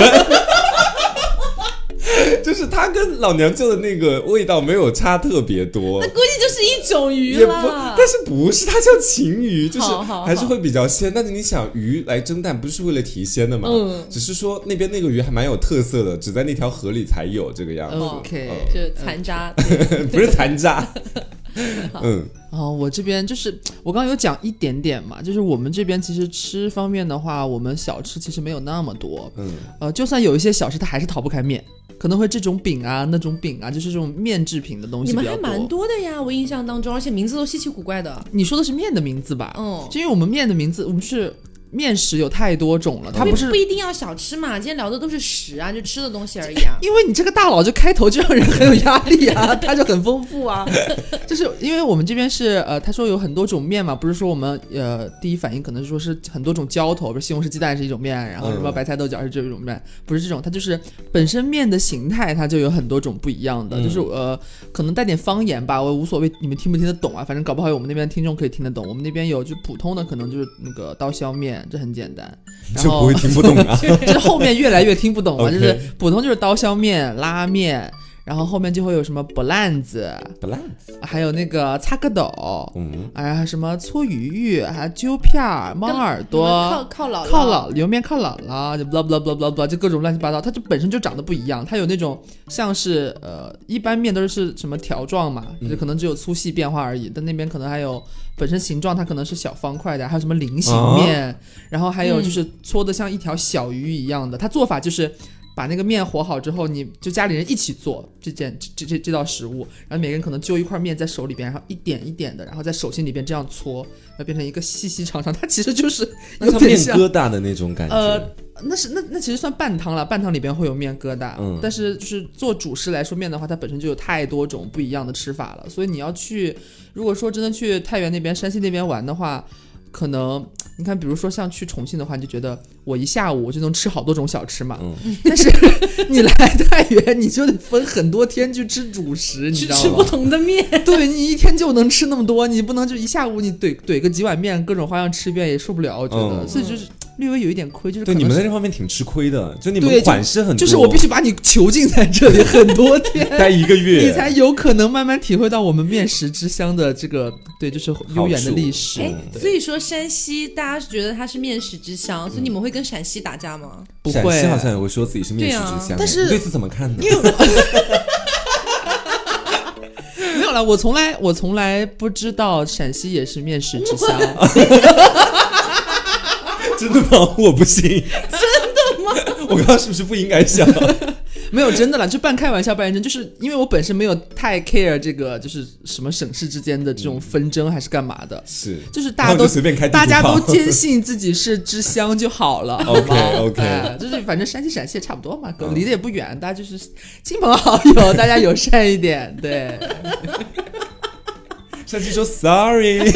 Speaker 2: 就是它跟老娘舅的那个味道没有差特别多，
Speaker 1: 那估计就是一种鱼
Speaker 2: 了。但是不是它叫晴鱼，就是还是会比较鲜。但是你想鱼来蒸蛋，不是为了提鲜的嘛？嗯，只是说那边那个鱼还蛮有特色的，只在那条河里才有这个样子。
Speaker 1: OK，就是残渣，*laughs*
Speaker 2: 不是残渣。*laughs* *laughs* *laughs*
Speaker 3: 嗯，哦，我这边就是我刚刚有讲一点点嘛，就是我们这边其实吃方面的话，我们小吃其实没有那么多。嗯，呃，就算有一些小吃，它还是逃不开面。可能会这种饼啊，那种饼啊，就是这种面制品的东西。
Speaker 1: 你们还蛮多的呀，我印象当中，而且名字都稀奇古怪的。
Speaker 3: 你说的是面的名字吧？嗯，就因为我们面的名字，我们是。面食有太多种了，它不是
Speaker 1: 不一定要小吃嘛？今天聊的都是食啊，就吃的东西而已啊。
Speaker 3: 因为你这个大佬就开头就让人很有压力啊，*laughs* 他就很丰富啊。就是因为我们这边是呃，他说有很多种面嘛，不是说我们呃第一反应可能说是很多种浇头，比如西红柿鸡蛋是一种面，然后什么白菜豆角是这种面，不是这种，它就是本身面的形态它就有很多种不一样的，就是呃可能带点方言吧，我无所谓，你们听不听得懂啊？反正搞不好有我们那边听众可以听得懂。我们那边有就普通的，可能就是那个刀削面。这很简单，*laughs*
Speaker 2: 就不会听不懂啊。*laughs*
Speaker 3: 这后面越来越听不懂了，*laughs* 就是普通就是刀削面、拉面。然后后面就会有什么不烂子，
Speaker 2: 不烂子，
Speaker 3: 还有那个擦个斗，嗯，哎呀，什么搓鱼鱼，还有揪片儿、猫耳朵，
Speaker 1: 靠靠姥
Speaker 3: 靠姥油面靠姥姥，就 blah blah blah blah blah，就各种乱七八糟，它就本身就长得不一样，它有那种像是呃，一般面都是什么条状嘛，就可能只有粗细变化而已，但那边可能还有本身形状，它可能是小方块的，还有什么菱形面，然后还有就是搓的像一条小鱼一样的，它做法就是。把那个面和好之后，你就家里人一起做这件这这这道食物，然后每个人可能揪一块面在手里边，然后一点一点的，然后在手心里边这样搓，要变成一个细细长长，它其实就是有
Speaker 2: 点面疙瘩的那种感觉。
Speaker 3: 呃，那是那那其实算半汤了，半汤里边会有面疙瘩。嗯，但是就是做主食来说面的话，它本身就有太多种不一样的吃法了，所以你要去，如果说真的去太原那边、山西那边玩的话。可能你看，比如说像去重庆的话，你就觉得我一下午我就能吃好多种小吃嘛。嗯。*laughs* 但是你来太原，你就得分很多天去吃主食，你知道吗？
Speaker 1: 吃不同的面。*laughs*
Speaker 3: 对你一天就能吃那么多，你不能就一下午你怼怼个几碗面，各种花样吃一遍也受不了，我觉得。所以就是。略微有一点亏，就是
Speaker 2: 对你们在这方面挺吃亏的，就你们款式很
Speaker 3: 多，就是我必须把你囚禁在这里很多天，*laughs*
Speaker 2: 待一个月，
Speaker 3: 你才有可能慢慢体会到我们面食之乡的这个，对，就是悠远的历史。
Speaker 1: 哎，所以说山西大家觉得它是面食之乡，所以你们会跟陕西打架吗？
Speaker 3: 不会，
Speaker 2: 陕西好像也会说自己是面食之乡，
Speaker 3: 但是
Speaker 2: 对此怎么看呢？*laughs*
Speaker 3: 没有了，我从来我从来不知道陕西也是面食之乡。*laughs*
Speaker 2: 真的吗？我不信。真
Speaker 1: 的吗？*laughs*
Speaker 2: 我刚刚是不是不应该笑？*laughs*
Speaker 3: 没有真的啦，就半开玩笑半认真。就是因为我本身没有太 care 这个，就是什么省市之间的这种纷争还是干嘛的。
Speaker 2: 是，
Speaker 3: 就是大家都
Speaker 2: 随便开，
Speaker 3: 大家都坚信自己是之乡就好了。*laughs*
Speaker 2: OK OK，
Speaker 3: 就是反正山西陕西也差不多嘛，离得也不远，大家就是亲朋好友，大家友善一点。对。
Speaker 2: 山西说 Sorry。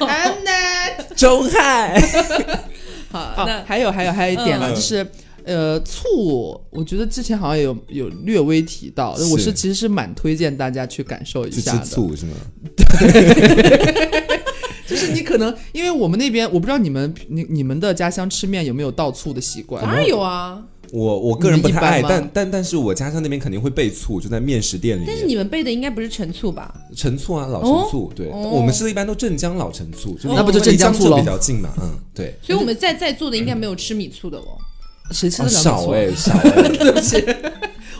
Speaker 3: I'm not
Speaker 2: 中海。*laughs* *laughs*
Speaker 3: 好，那还有还有还有一点了，就是呃醋，我觉得之前好像有有略微提到，我是其实是蛮推荐大家去感受一下的。
Speaker 2: 醋是吗？
Speaker 3: 对，*laughs* 就是你可能因为我们那边，我不知道你们你你们的家乡吃面有没有倒醋的习惯？
Speaker 1: 当然有啊。
Speaker 2: 我我个人不太爱，但但但是我家乡那边肯定会备醋，就在面食店里。
Speaker 1: 但是你们备的应该不是陈醋吧？
Speaker 2: 陈醋啊，老陈醋。对，我们吃的一般都镇江老陈醋，就
Speaker 3: 那不就镇江醋
Speaker 2: 比较近嘛？嗯，对。
Speaker 1: 所以我们在在座的应该没有吃米醋的哦。
Speaker 3: 谁吃的
Speaker 2: 少哎，少。*laughs*
Speaker 3: 对不起。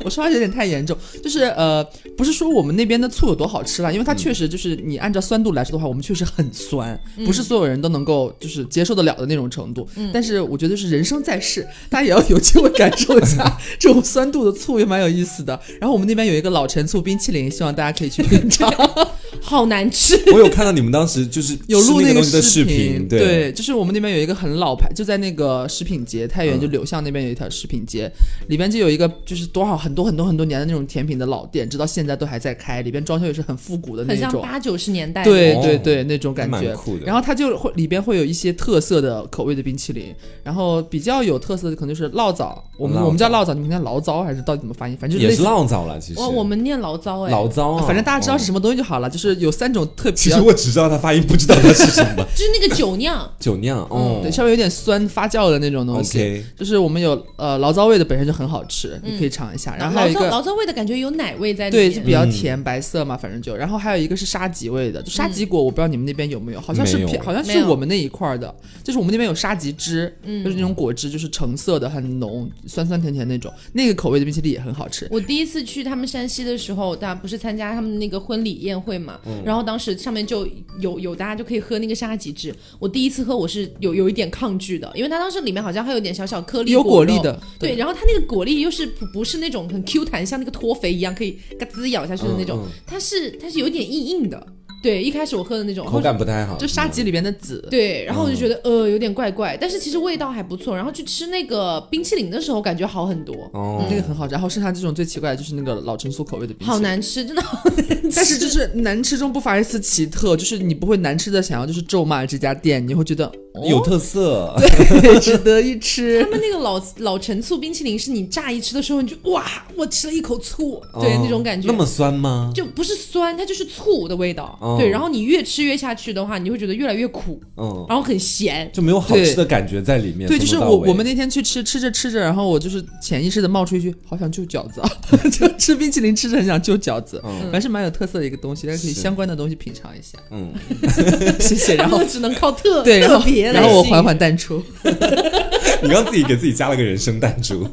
Speaker 3: 我说话有点太严重，就是呃，不是说我们那边的醋有多好吃啦，因为它确实就是你按照酸度来说的话，我们确实很酸，不是所有人都能够就是接受得了的那种程度。但是我觉得是人生在世，大家也要有机会感受一下这种酸度的醋，也蛮有意思的。然后我们那边有一个老陈醋冰淇淋，希望大家可以去品尝。*laughs*
Speaker 1: 好难吃！*laughs*
Speaker 2: 我有看到你们当时就是 *laughs*
Speaker 3: 有录那个
Speaker 2: 视
Speaker 3: 频，
Speaker 2: 对，
Speaker 3: 就是我们那边有一个很老牌，就在那个食品街，太原就柳巷那边有一条食品街，里边就有一个就是多少很多很多很多年的那种甜品的老店，直到现在都还在开，里边装修也是很复古的那种，
Speaker 1: 很像八九十年代，
Speaker 3: 对对对，那种感觉。
Speaker 2: 酷的。
Speaker 3: 然后它就会里边会有一些特色的口味的冰淇淋，然后比较有特色的可能就是醪糟，我们我们叫醪糟，你们叫醪糟还是到底怎么发音？反正
Speaker 2: 也是醪糟了，其实。
Speaker 1: 哦，我们念醪糟哎，
Speaker 2: 醪糟啊，
Speaker 3: 反正大家知道是什么东西就好了，就是有三种特别。
Speaker 2: 其实我只知道它发音，不知道它是什么。*laughs*
Speaker 1: 就是那个酒酿，*laughs*
Speaker 2: 酒酿，哦，
Speaker 3: 对，稍微有点酸发酵的那种东西。就是我们有呃醪糟味的，本身就很好吃，你可以尝一下。然后还有一个
Speaker 1: 醪糟味的感觉有奶味在里
Speaker 3: 面，对，就比较甜，白色嘛，反正就。然后还有一个是沙棘味的，就沙棘果，我不知道你们那边有没有，好像是，好像是我们那一块的，就是我们那边有沙棘汁，就是那种果汁，就是橙色的，很浓，酸酸甜甜那种，那个口味的冰淇淋也很好吃。
Speaker 1: 我第一次去他们山西的时候，大家不是参加他们那个婚礼宴会嘛，然后当时上面就有。有有，大家就可以喝那个沙棘汁。我第一次喝，我是有有一点抗拒的，因为它当时里面好像还有点小小颗粒，
Speaker 3: 有果粒的。
Speaker 1: 对，然后它那个果粒又是不不是那种很 Q 弹，像那个脱肥一样可以嘎滋咬下去的那种，它是它是有点硬硬的。对，一开始我喝的那种
Speaker 2: 口感不太好，
Speaker 3: 就沙棘里边的籽。
Speaker 1: 对，然后我就觉得呃有点怪怪，但是其实味道还不错。然后去吃那个冰淇淋的时候，感觉好很多。
Speaker 3: 哦，那个很好。然后剩下这种最奇怪的就是那个老陈醋口味的冰淇淋，
Speaker 1: 好难吃，真的好难吃。*laughs*
Speaker 3: 但是就是难吃中不乏一丝奇特，就是你不会难吃的想要就是咒骂这家店，你会觉得
Speaker 2: 有特色，
Speaker 3: 对，*laughs* 值得一吃。
Speaker 1: 他们那个老老陈醋冰淇淋是你乍一吃的时候你就哇，我吃了一口醋，对那种感觉。
Speaker 2: 那么酸吗？
Speaker 1: 就不是酸，它就是醋的味道。对，然后你越。吃越下去的话，你会觉得越来越苦，嗯，然后很咸，
Speaker 2: 就没有好吃的感觉在里面。
Speaker 3: 对，就是我我们那天去吃，吃着吃着，然后我就是潜意识的冒出一句，好想就饺子啊，*laughs* 就吃冰淇淋吃着很想就饺子，还是蛮有特色的一个东西，大家可以相关的东西品尝一下。嗯，*laughs* 谢谢。然后
Speaker 1: 只能靠特
Speaker 3: 对，
Speaker 1: 特别，
Speaker 3: 然后我缓缓淡出。*laughs*
Speaker 2: 你刚自己给自己加了个人生弹珠。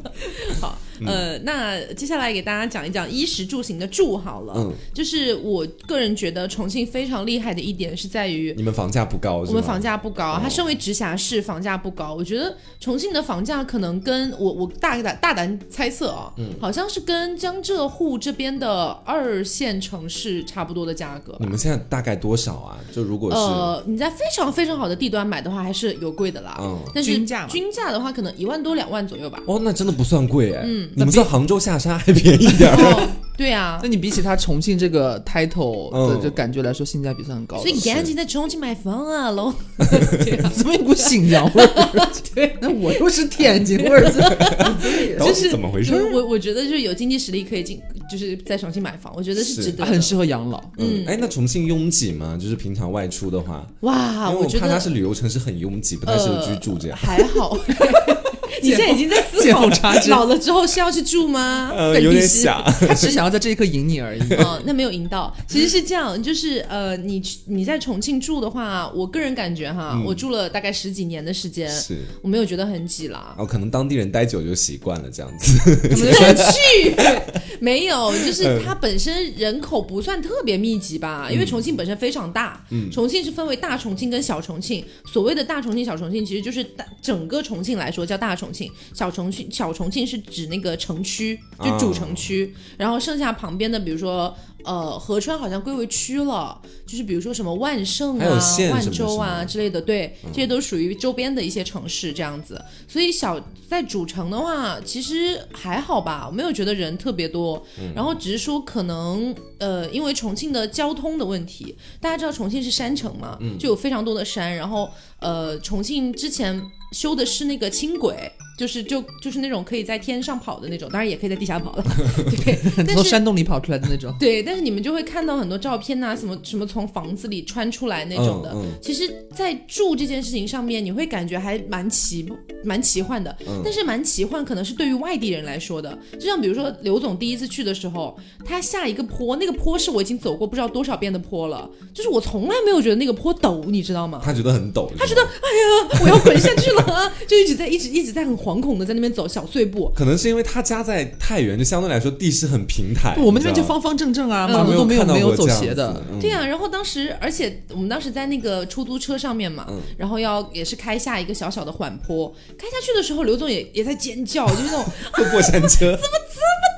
Speaker 1: 好。呃，那接下来给大家讲一讲衣食住行的住好了。嗯，就是我个人觉得重庆非常厉害的一点是在于
Speaker 2: 你们房价不高，
Speaker 1: 我们房价不高。它身为直辖市，房价不高。我觉得重庆的房价可能跟我我大胆大胆猜测啊，嗯，好像是跟江浙沪这边的二线城市差不多的价格。
Speaker 2: 你们现在大概多少啊？就如果是
Speaker 1: 呃你在非常非常好的地段买的话，还是有贵的啦。嗯，但是
Speaker 3: 均价
Speaker 1: 均价的话，可能一万多两万左右吧。
Speaker 2: 哦，那真的不算贵哎。嗯，你们在杭州下沙还便宜一点儿。
Speaker 1: 对啊，*laughs*
Speaker 3: 那你比起它重庆这个 title 的这感觉来说，性价比算很高。
Speaker 1: 所以你赶紧在重庆买房啊，喽！*laughs*
Speaker 3: 怎么一股新疆味儿？*laughs* 对，那我又是天津味儿，
Speaker 2: 这是怎么回事？
Speaker 1: 我我觉得就是有经济实力可以进，就是在重庆买房，我觉得是值得，
Speaker 3: 很适合养老。
Speaker 2: 嗯，哎，那重庆拥挤吗？就是平常外出的话，
Speaker 1: 哇，
Speaker 2: 我
Speaker 1: 觉得
Speaker 2: 它是旅游城市，很拥挤，不太适合居住这样。
Speaker 1: 还好。*laughs* 你现在已经在思考老了之后是要去住吗？
Speaker 2: 呃，有点想，
Speaker 3: 他只想要在这一刻赢你而已。*laughs*
Speaker 1: 哦，那没有赢到。其实是这样，就是呃，你你在重庆住的话，我个人感觉哈，我住了大概十几年的时间，
Speaker 2: 是
Speaker 1: 我没有觉得很挤啦。
Speaker 2: 哦，可能当地人待久就习惯了这样子。
Speaker 1: 他们去没有，就是 *laughs* 它本身人口不算特别密集吧，因为重庆本身非常大。嗯，重庆是分为大重庆跟小重庆。所谓的大重庆、小重庆，其实就是大整个重庆来说叫大重庆，小重庆小重庆是指那个城区，就主城区，然后剩下旁边的，比如说。呃，合川好像归为区了，就是比如说什么万盛啊、万州啊之类的，对，这些都属于周边的一些城市这样子。所以小在主城的话，其实还好吧，我没有觉得人特别多。然后只是说可能呃，因为重庆的交通的问题，大家知道重庆是山城嘛，就有非常多的山。然后呃，重庆之前修的是那个轻轨。就是就就是那种可以在天上跑的那种，当然也可以在地下跑了，*laughs* 对，
Speaker 3: 从山洞里跑出来的那种。
Speaker 1: 对，但是你们就会看到很多照片呐，什么什么从房子里穿出来那种的。其实，在住这件事情上面，你会感觉还蛮奇蛮奇幻的。但是蛮奇幻，可能是对于外地人来说的。就像比如说刘总第一次去的时候，他下一个坡，那个坡是我已经走过不知道多少遍的坡了，就是我从来没有觉得那个坡陡，你知道吗？
Speaker 2: 他觉得很陡，
Speaker 1: 他觉得哎呀，我要 *laughs* 滚下去了，就一直在一直一直在很。惶恐的在那边走小碎步，
Speaker 2: 可能是因为他家在太原，就相对来说地势很平坦。
Speaker 3: 我们那边就方方正正啊，马路都没有没有走斜的。
Speaker 1: 对啊，然后当时，而且我们当时在那个出租车上面嘛，然后要也是开下一个小小的缓坡，开下去的时候，刘总也也在尖叫，就是那种
Speaker 2: 过山车，怎
Speaker 1: 么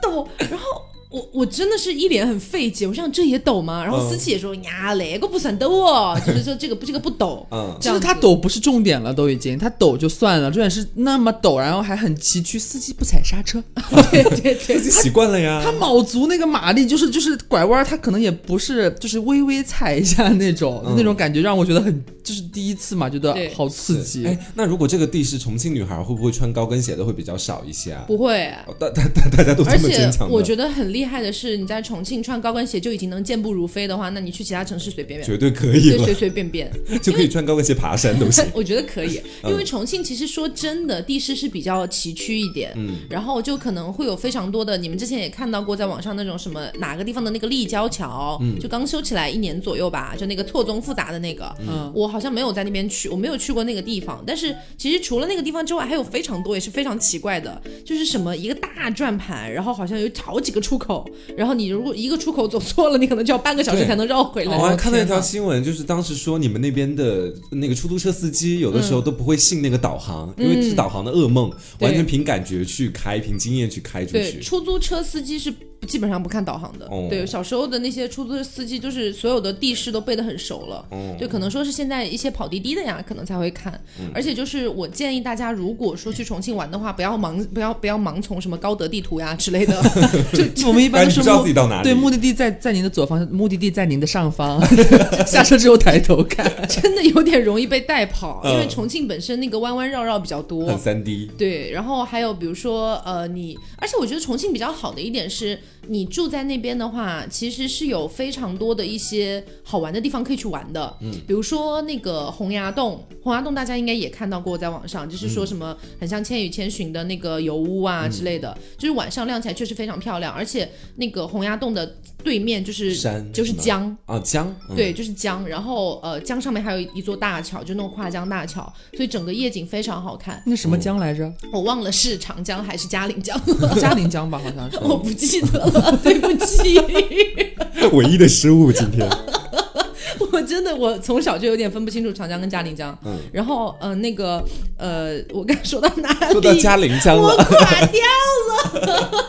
Speaker 1: 这么陡？然后。我我真的是一脸很费解，我想这也抖吗？然后思琪也说呀，那个不算抖哦，*laughs* 就是说这个不这个不抖。嗯，
Speaker 3: 其实他抖不是重点了，都已经他抖就算了，重点是那么抖，然后还很崎岖，司机不踩刹车。
Speaker 1: 对 *laughs* 对对，
Speaker 2: 司机习惯了呀。
Speaker 3: 他卯足那个马力，就是就是拐弯，他可能也不是就是微微踩一下那种那种感觉，让我觉得很就是第一次嘛，觉得好刺激。
Speaker 2: 哎，那如果这个地是重庆女孩，会不会穿高跟鞋的会比较少一些啊？
Speaker 1: 不会，
Speaker 2: 大大大大家都这么坚强。
Speaker 1: 我觉得很厉。厉害的是，你在重庆穿高跟鞋就已经能健步如飞的话，那你去其他城市随便便。
Speaker 2: 绝对可以，
Speaker 1: 随随便便。
Speaker 2: 就可以穿高跟鞋爬山都行。
Speaker 1: 我觉得可以，因为重庆 *laughs* 其实说真的，地势是比较崎岖一点，嗯，然后就可能会有非常多的，你们之前也看到过，在网上那种什么哪个地方的那个立交桥，嗯，就刚修起来一年左右吧，就那个错综复杂的那个，嗯，我好像没有在那边去，我没有去过那个地方，但是其实除了那个地方之外，还有非常多也是非常奇怪的，就是什么一个大转盘，然后好像有好几个出口。口，然后你如果一个出口走错了，你可能就要半个小时才能绕回来。
Speaker 2: 我还看到一条新闻，就是当时说你们那边的那个出租车司机有的时候都不会信那个导航，因为是导航的噩梦，完全凭感觉去开，凭经验去开出去。
Speaker 1: 出租车司机是。基本上不看导航的，对，小时候的那些出租车司机，就是所有的地势都背得很熟了，对，可能说是现在一些跑滴滴的呀，可能才会看，而且就是我建议大家，如果说去重庆玩的话，不要盲，不要不要盲从什么高德地图呀之类的，*laughs*
Speaker 3: 就我们一般都是
Speaker 2: 知道自己到哪里，
Speaker 3: 对，目的地在在您的左方，目的地在您的上方，*laughs* 下车之后抬头看，*laughs*
Speaker 1: 真的有点容易被带跑，因为重庆本身那个弯弯绕绕比较多，
Speaker 2: 很三 D，
Speaker 1: 对，然后还有比如说呃你，而且我觉得重庆比较好的一点是。你住在那边的话，其实是有非常多的一些好玩的地方可以去玩的。嗯，比如说那个洪崖洞，洪崖洞大家应该也看到过，在网上就是说什么很像《千与千寻》的那个油屋啊之类的，就是晚上亮起来确实非常漂亮，而且那个洪崖洞的对面就是
Speaker 2: 山，
Speaker 1: 就是江。
Speaker 2: 啊江，
Speaker 1: 对，就是江，然后呃江上面还有一座大桥，就那种跨江大桥，所以整个夜景非常好看。
Speaker 3: 那什么江来着？
Speaker 1: 我忘了是长江还是嘉陵江，
Speaker 3: 嘉陵江吧，好像是，*laughs*
Speaker 1: 我不记得了，*laughs* 对不起。*laughs*
Speaker 2: 唯一的失误今天，*laughs*
Speaker 1: 我真的我从小就有点分不清楚长江跟嘉陵江。嗯，然后呃那个呃，我刚说到哪里？
Speaker 2: 说到嘉陵江了，
Speaker 1: 我垮掉了。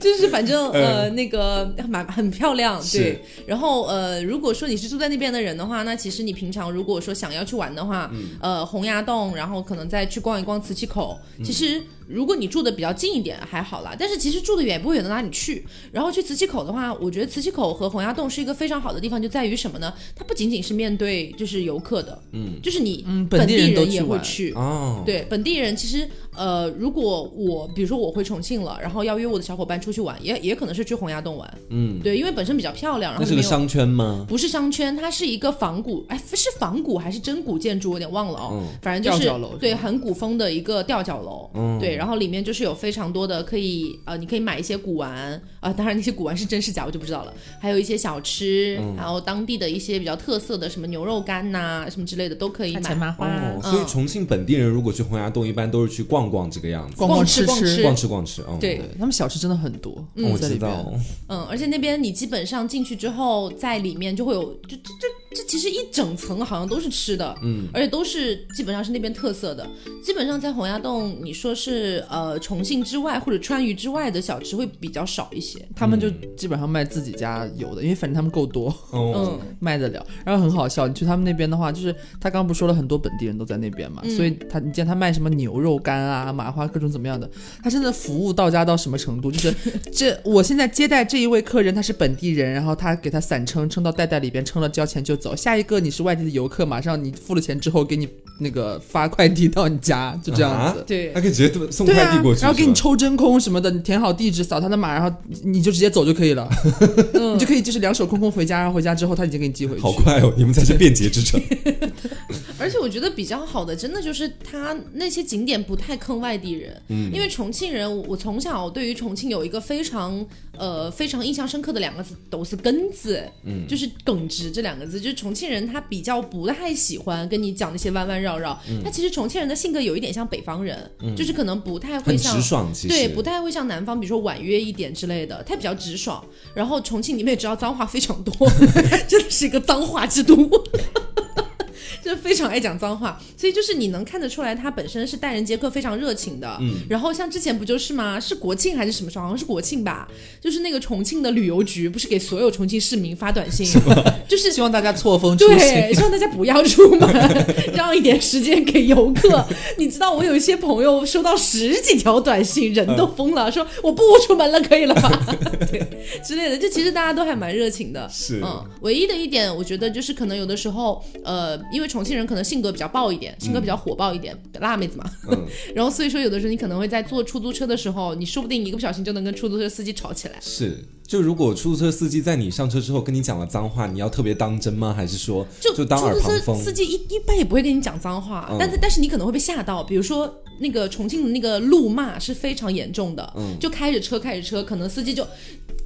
Speaker 1: 就是反正呃那个蛮很漂亮，对。然后呃如果说你是住在那边的人的话，那其实你平常如果说想要去玩的话，呃洪崖洞，然后可能再去逛一逛磁器口，其实。如果你住的比较近一点还好啦，但是其实住的远不会远到哪里去。然后去磁器口的话，我觉得磁器口和洪崖洞是一个非常好的地方，就在于什么呢？它不仅仅是面对就是游客的，嗯，就是你本地人也会去哦。对，本地人其实呃，如果我比如说我回重庆了，然后要约我的小伙伴出去玩，也也可能是去洪崖洞玩，嗯，对，因为本身比较漂亮。然后
Speaker 2: 那是个商圈吗？
Speaker 1: 不是商圈，它是一个仿古，哎，是仿古还是真古建筑？我有点忘了哦。反正就是对，很古风的一个吊脚楼，嗯，对，然后里面就是有。非常多的可以呃，你可以买一些古玩啊，当然那些古玩是真是假我就不知道了。还有一些小吃，还有当地的一些比较特色的什么牛肉干呐，什么之类的都可以买。
Speaker 2: 哦，所以重庆本地人如果去洪崖洞，一般都是去逛逛这个样子，
Speaker 3: 逛逛吃
Speaker 1: 吃，
Speaker 2: 逛吃逛吃。
Speaker 1: 对
Speaker 3: 他们小吃真的很多，
Speaker 2: 我知道。
Speaker 1: 嗯，而且那边你基本上进去之后，在里面就会有，就这这其实一整层好像都是吃的，嗯，而且都是基本上是那边特色的。基本上在洪崖洞，你说是呃重。庆之外或者川渝之外的小吃会比较少一些，
Speaker 3: 他们就基本上卖自己家有的，因为反正他们够多，嗯，*laughs* 卖得了。然后很好笑，你去他们那边的话，就是他刚刚不说了很多本地人都在那边嘛，所以他你见他卖什么牛肉干啊、麻花各种怎么样的，他真的服务到家到什么程度？就是 *laughs* 这我现在接待这一位客人，他是本地人，然后他给他散称称到袋袋里边，称了交钱就走。下一个你是外地的游客，马上你付了钱之后给你那个发快递到你家，就这样子。
Speaker 1: 对，
Speaker 2: 他可以直接送快递过去。
Speaker 3: 然后给你抽真空什么的，你填好地址，扫他的码，然后你就直接走就可以了，*laughs* 你就可以就是两手空空回家，然后回家之后他已经给你寄回去。
Speaker 2: 好快哦，你们才是便捷之城。*laughs*
Speaker 1: 而且我觉得比较好的，真的就是他那些景点不太坑外地人，嗯，因为重庆人，我从小对于重庆有一个非常呃非常印象深刻的两个字，都是根字，嗯，就是耿直这两个字，就是重庆人他比较不太喜欢跟你讲那些弯弯绕绕，他其实重庆人的性格有一点像北方人，就是可能不太会像。对，不太会像南方，比如说婉约一点之类的，他比较直爽。然后重庆，你们也知道脏话非常多，*laughs* 真的是一个脏话之都。就非常爱讲脏话，所以就是你能看得出来，他本身是待人接客非常热情的。嗯，然后像之前不就是吗？是国庆还是什么时候？好像是国庆吧。就是那个重庆的旅游局，不是给所有重庆市民发短信，就是
Speaker 3: 希望大家错峰出行，
Speaker 1: 对，希望大家不要出门，*laughs* 让一点时间给游客。你知道，我有一些朋友收到十几条短信，人都疯了，说我不出门了，可以了吧？*laughs* 对，之类的。就其实大家都还蛮热情的。
Speaker 2: 是，
Speaker 1: 嗯，唯一的一点，我觉得就是可能有的时候，呃，因为。重庆人可能性格比较暴一点，性格比较火爆一点，辣妹子嘛。*laughs* 然后所以说，有的时候你可能会在坐出租车的时候，你说不定一个不小心就能跟出租车司机吵起来。
Speaker 2: 是，就如果出租车司机在你上车之后跟你讲了脏话，你要特别当真吗？还是说就就当耳旁风？
Speaker 1: 司机一一般也不会跟你讲脏话，但是但是你可能会被吓到。比如说那个重庆的那个路骂是非常严重的，就开着车开着车，可能司机就。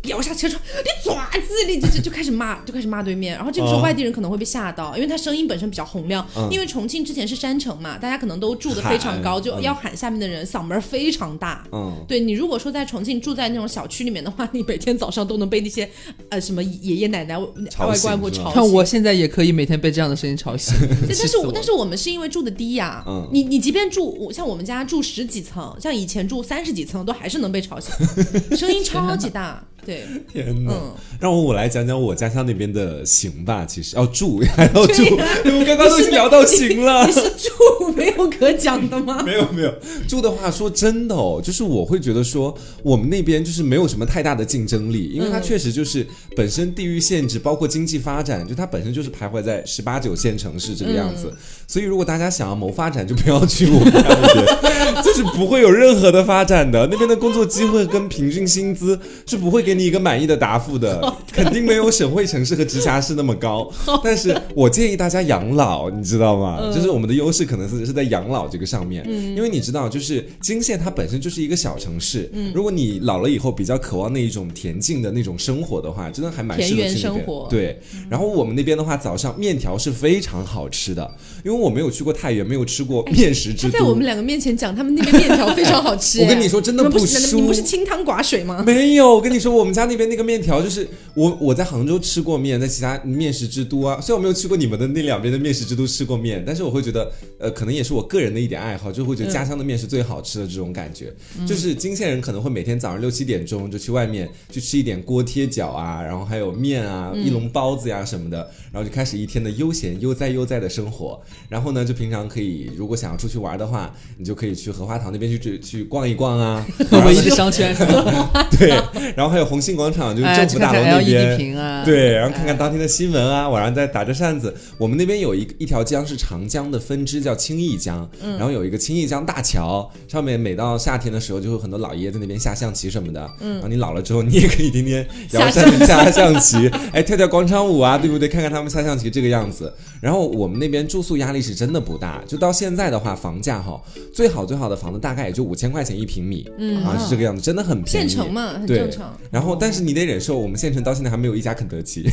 Speaker 1: 摇下车窗，你爪子，你就就就开始骂，就开始骂对面。然后这个时候外地人可能会被吓到，因为他声音本身比较洪亮。因为重庆之前是山城嘛，大家可能都住的非常高，就要喊下面的人，嗓门非常大。嗯，对你如果说在重庆住在那种小区里面的话，你每天早上都能被那些呃什么爷爷奶奶、外外公外婆吵醒。
Speaker 3: 我现在也可以每天被这样的声音吵醒。
Speaker 1: 但是但是我们是因为住的低呀。嗯，你你即便住像我们家住十几层，像以前住三十几层，都还是能被吵醒，*laughs* 声音超级大。对，
Speaker 2: 天哪！让我我来讲讲我家乡那边的行吧。其实要住还要住，我们刚刚都已经聊到行了。
Speaker 1: 你是住没有可讲的吗？*laughs*
Speaker 2: 没有没有，住的话说真的哦，就是我会觉得说我们那边就是没有什么太大的竞争力，因为它确实就是本身地域限制，包括经济发展，就它本身就是徘徊在十八九线城市这个样子。所以如果大家想要谋发展，就不要去我们那边，就是不会有任何的发展的。那边的工作机会跟平均薪资是不会给你一个满意的答复的，*laughs* 肯定没有省会城市和直辖市那么高。但是我建议大家养老，你知道吗？就是我们的优势可能是是在养老这个上面，因为你知道，就是金县它本身就是一个小城市，如果你老了以后比较渴望那一种恬静的那种生活的话，真的还蛮适合去那边。对，然后我们那边的话，早上面条是非常好吃的，因为我没有去过太原，没有吃过面食之
Speaker 1: 都。在我们两个面前讲，他们那个面条非常好吃。
Speaker 2: 我跟你说，真的不输。
Speaker 1: 你不是清汤寡水吗？
Speaker 2: 没有，我跟你说，我们家那边那个面条就是我我在杭州吃过面，在其他面食之都啊，虽然我没有去过你们的那两边的面食之都吃过面，但是我会觉得，呃，可能也是我个人的一点爱好，就会觉得家乡的面是最好吃的这种感觉。就是金县人可能会每天早上六七点钟就去外面去吃一点锅贴饺啊，然后还有面啊，一笼包子呀什么的，然后就开始一天的悠闲悠哉悠哉的生活。然后呢，就平常可以如果想要出去玩的话，你就可以去荷花塘那边去去去逛一逛啊，*laughs*
Speaker 3: 唯一的商圈。*laughs*
Speaker 2: 对，然后还有红星广场，就是政府大楼那边，对，然后看看当天的新闻啊，晚上再打着扇子。我们那边有一一条江是长江的分支，叫青弋江，然后有一个青弋江大桥，上面每到夏天的时候，就会很多老爷爷在那边下象棋什么的。嗯，然后你老了之后，你也可以天天摇扇子下象棋，*laughs* 哎，跳跳广场舞啊，对不对？看看他们下象棋这个样子。然后我们那边住宿压力是真的不大，就到现在的话，房价哈，最好最好的房子大概也就五千块钱一平米，嗯啊，是这个样子，真的很便
Speaker 1: 宜。县城嘛，很正常。
Speaker 2: 然后，但是你得忍受，我们县城到现在还没有一家肯德基。*laughs* *laughs*